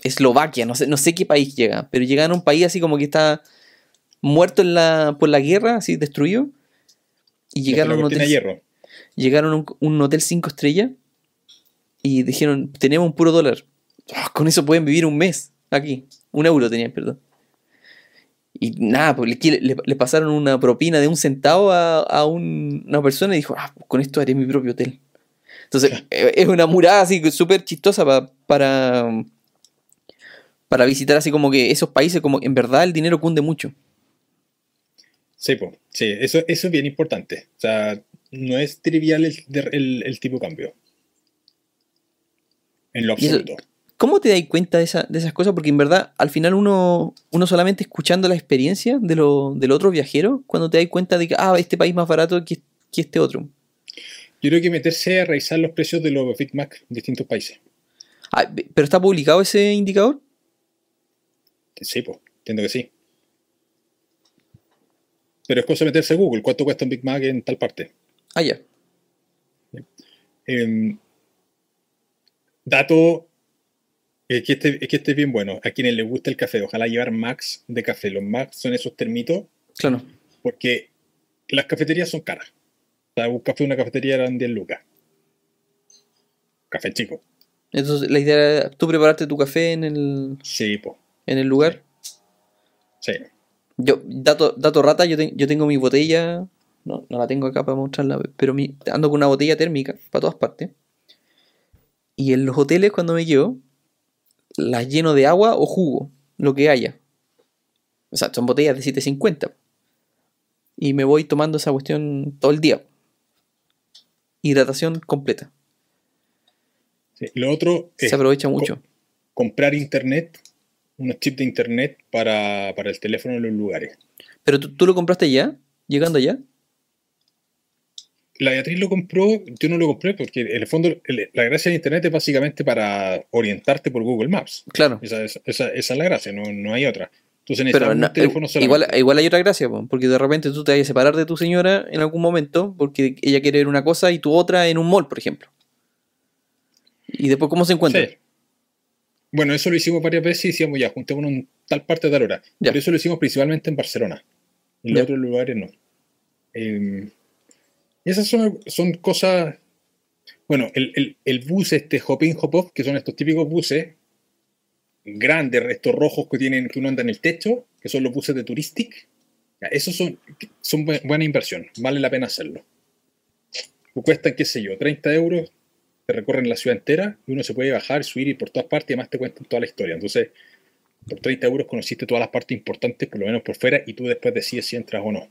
Eslovaquia, no sé, no sé qué país llega, pero llegaban a un país así como que está muerto en la, por la guerra, así destruido. Y llegaron a un hotel, hierro. llegaron a un, un hotel 5 estrellas y dijeron, tenemos un puro dólar. Ah, con eso pueden vivir un mes aquí. Un euro tenían, perdón. Y nada, pues le, le- le pasaron una propina de un centavo a, a un- una persona y dijo, ah, con esto haré mi propio hotel. Entonces, eh, es una murada así súper chistosa pa- para, para visitar así como que esos países, como en verdad el dinero cunde mucho. Sí, po. sí eso, eso es bien importante. O sea, no es trivial el, el- el tipo de cambio. En lo eso- absoluto. ¿Cómo te das cuenta de, esa- de esas cosas? Porque en verdad, al final uno, uno solamente escuchando la experiencia de lo, del otro viajero, cuando te das cuenta de que, ah, este país más barato que, que este otro. Yo creo que meterse a revisar los precios de los Big Mac en distintos países. Ah, ¿Pero está publicado ese indicador? Sí, pues, entiendo que sí. Pero es cosa de meterse a Google. ¿Cuánto cuesta un Big Mac en tal parte? Ah, ya. Em, dato que este, que este es bien bueno. A quienes les gusta el café, ojalá llevar Max de café. Los Max son esos termitos Claro. porque las cafeterías son caras. O sea, un café una cafetería eran 10 lucas. Café chico. Entonces, la idea era tú prepararte tu café en el, Sí, pues. en el lugar. Sí. Yo, dato, dato rata, yo, te- yo tengo mi botella, no, no la tengo acá para mostrarla, pero mi- ando con una botella térmica para todas partes. Y en los hoteles cuando me llevo, las lleno de agua o jugo, lo que haya. O sea, son botellas de 750. Y me voy tomando esa cuestión todo el día. Hidratación completa. sí. Lo otro es Se aprovecha co- mucho. comprar internet, unos chips de internet para, para el teléfono en los lugares. Pero tú, tú lo compraste ya, llegando allá. La Beatriz lo compró, yo no lo compré porque en el fondo el- la gracia de internet es básicamente para orientarte por Google Maps. Claro. Esa, es- esa- esa es la gracia, no, no hay otra. Entonces Pero necesitas no- teléfono solamente. igual, igual hay otra gracia, po, porque de repente tú te vas a separar de tu señora en algún momento porque ella quiere ver una cosa y tú otra en un mall, por ejemplo. Y después, ¿cómo se encuentran? Sí. Bueno, eso lo hicimos varias veces y decíamos ya, juntémonos en tal parte de tal hora. Ya. Pero eso lo hicimos principalmente en Barcelona. En los Ya. otros lugares no. Eh, esas son, son cosas. Bueno, el, el- bus, este hop-in, hop-off, que son estos típicos buses grandes, estos rojos que tienen que uno anda en el techo, que son los buses de Touristic. Esos son, son bu- buena inversión, vale la pena hacerlo. Cuestan, qué sé yo, 30 euros, te recorren la ciudad entera y uno se puede bajar, subir y por todas partes y además te cuentan toda la historia. Entonces, por 30 euros conociste todas las partes importantes, por lo menos por fuera, y tú después decides si entras o no.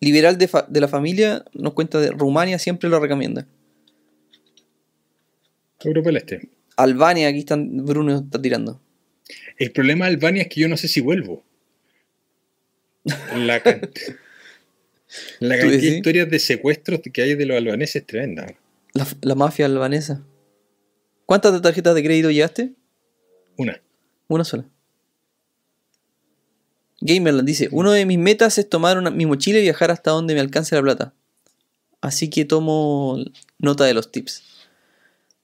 Liberal de, fa- de la familia nos cuenta de Rumania, siempre lo recomienda. Europa del Este. Albania, aquí están, Bruno está tirando. El problema de Albania es que yo no sé si vuelvo. La, can- la ¿Tú cantidad de historias de secuestros que hay de los albaneses es tremenda. La, la mafia albanesa. ¿Cuántas tarjetas de crédito llevaste? Una. Una sola. Gamerland dice, uno de mis metas es tomar una- mi mochila y viajar hasta donde me alcance la plata. Así que tomo nota de los tips.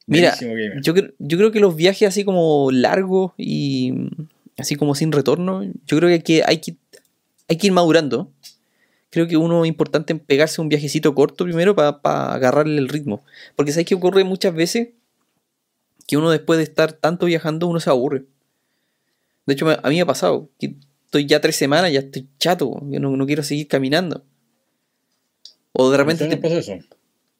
Mira, yo, cre- yo creo que los viajes así como largos y así como sin retorno, yo creo que hay que, hay que, hay que ir madurando. Creo que uno es importante en pegarse un viajecito corto primero para agarrarle el ritmo. Porque ¿sabes qué ocurre muchas veces? que uno después de estar tanto viajando, uno se aburre. De hecho, a mí me ha pasado que estoy ya tres semanas, ya estoy chato, yo no, no quiero seguir caminando. O de repente ¿Ustedes te,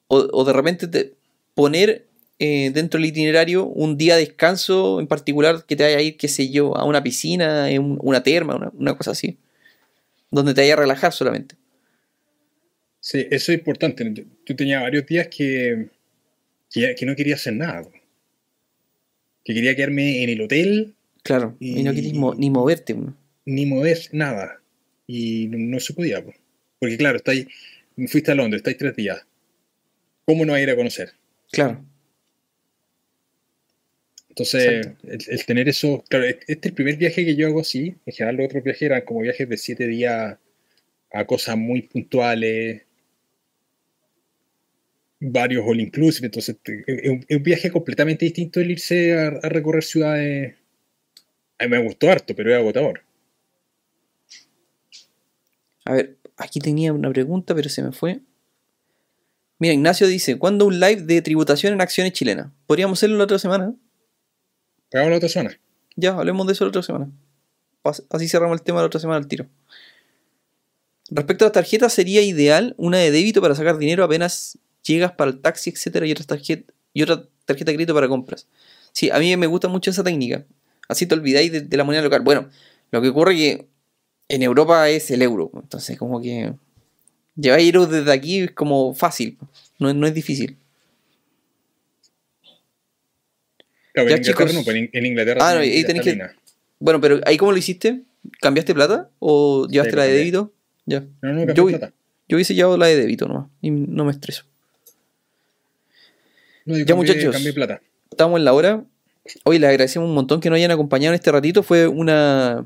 o, o de repente te poner eh, dentro del itinerario un día de descanso en particular que te vaya a ir, qué sé yo, a una piscina, en una terma, una, una cosa así. Donde te vaya a relajar solamente. Sí, eso es importante. Yo, yo tenía varios días que, que, que no quería hacer nada. Que quería quedarme en el hotel, Claro. Y, no mo- ni moverte. uno. Ni mover nada. Y no, no se podía. po. Porque claro, estáis, fuiste a Londres, estáis tres días. ¿Cómo no a ir a conocer? Claro. Entonces, el, el tener eso, claro, este es el primer viaje que yo hago así. En general, los otros viajes eran como viajes de siete días a cosas muy puntuales, varios all inclusive. Entonces, es un, es un viaje completamente distinto el irse a, a recorrer ciudades. A mí me gustó harto, pero es agotador. A ver, aquí tenía una pregunta, pero se me fue. Mira, Ignacio dice, ¿cuándo un live de tributación en acciones chilenas? Podríamos hacerlo la otra semana. Hagamos la otra zona. Ya, hablemos de eso la otra semana. Así cerramos el tema la otra semana al tiro. Respecto a las tarjetas, sería ideal una de débito para sacar dinero apenas llegas para el taxi, etcétera, y otra tarjeta, y otra tarjeta de crédito para compras. Sí, a mí me gusta mucho esa técnica. Así te olvidáis de, de la moneda local. Bueno, lo que ocurre que en Europa es el euro. Entonces, como que llevar euros desde aquí es como fácil. No, es- no es difícil. Claro, Ya, en Inglaterra chicos. no, pues en, en Inglaterra Ah, no, ahí tenés que-. Bueno, pero ahí cómo lo hiciste? ¿Cambiaste plata? ¿O llevaste Sí, la de débito? Ya. No, no, Yo plata. Yo hubiese llevado la de débito nomás. Y no me estreso. No, yo Ya, cambié- muchachos. cambié plata. Estamos en la hora. Hoy les agradecemos un montón que nos hayan acompañado en este ratito. Fue una.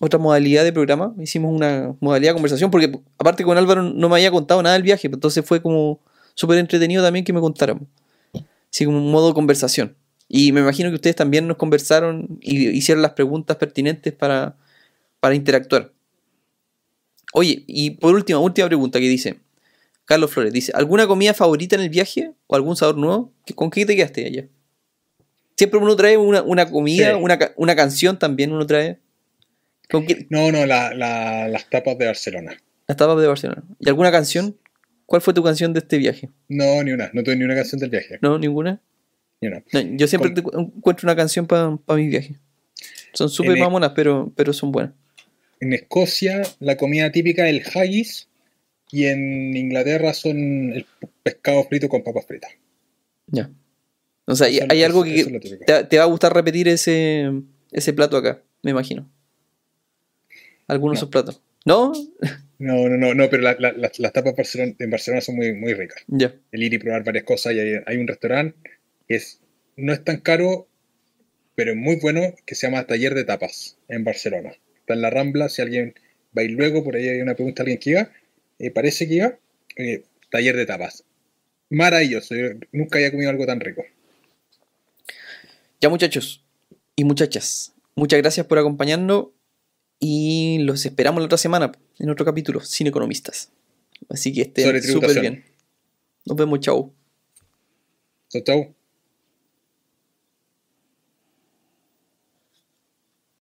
Otra modalidad de programa. Hicimos una modalidad de conversación. Porque aparte con Álvaro no me había contado nada del viaje. Entonces fue como súper entretenido también que me contaran. Así como un modo conversación. Y me imagino que ustedes también nos conversaron y hicieron las preguntas pertinentes para, para interactuar. Oye, y por última, última pregunta que dice. Carlos Flores dice, ¿alguna comida favorita en el viaje? ¿O algún sabor nuevo? ¿Qué- ¿Con qué te quedaste allá? Siempre uno trae una, una comida, Sí. una, una canción también uno trae. ¿Con qué? No, no, la- la- las tapas de Barcelona. Las tapas de Barcelona. ¿Y alguna canción? ¿Cuál fue tu canción de este viaje? No, ni una. No tuve ni una canción del viaje. ¿No? ¿Ninguna? Ni una. No, yo siempre Con- encuentro una canción para mis viajes. Son súper mamonas, pero, pero son buenas. En Escocia, la comida típica es el haggis. Y en Inglaterra son el pescado frito con papas fritas. Ya. O sea, hay, algo que te, te va a gustar repetir ese, ese plato acá, me imagino. Algunos de No. esos platos. ¿No? No, no, no, no, pero la- la- la- las tapas Barcelona- en Barcelona son muy, muy ricas. Ya. El ir y probar varias cosas. Y hay, hay un restaurante que es, no es tan caro, pero es muy bueno, que se llama Taller de Tapas en Barcelona. Está en la Rambla, si alguien va a ir luego, por ahí hay una pregunta a alguien que iba, eh, parece que iba, eh, Taller de Tapas. Maravilloso, yo nunca había comido algo tan rico. Ya muchachos y muchachas, muchas gracias por acompañarnos y los esperamos la otra semana en otro capítulo, Sin Economistas. Así que estén súper bien. Nos vemos, chao. Chau, chau.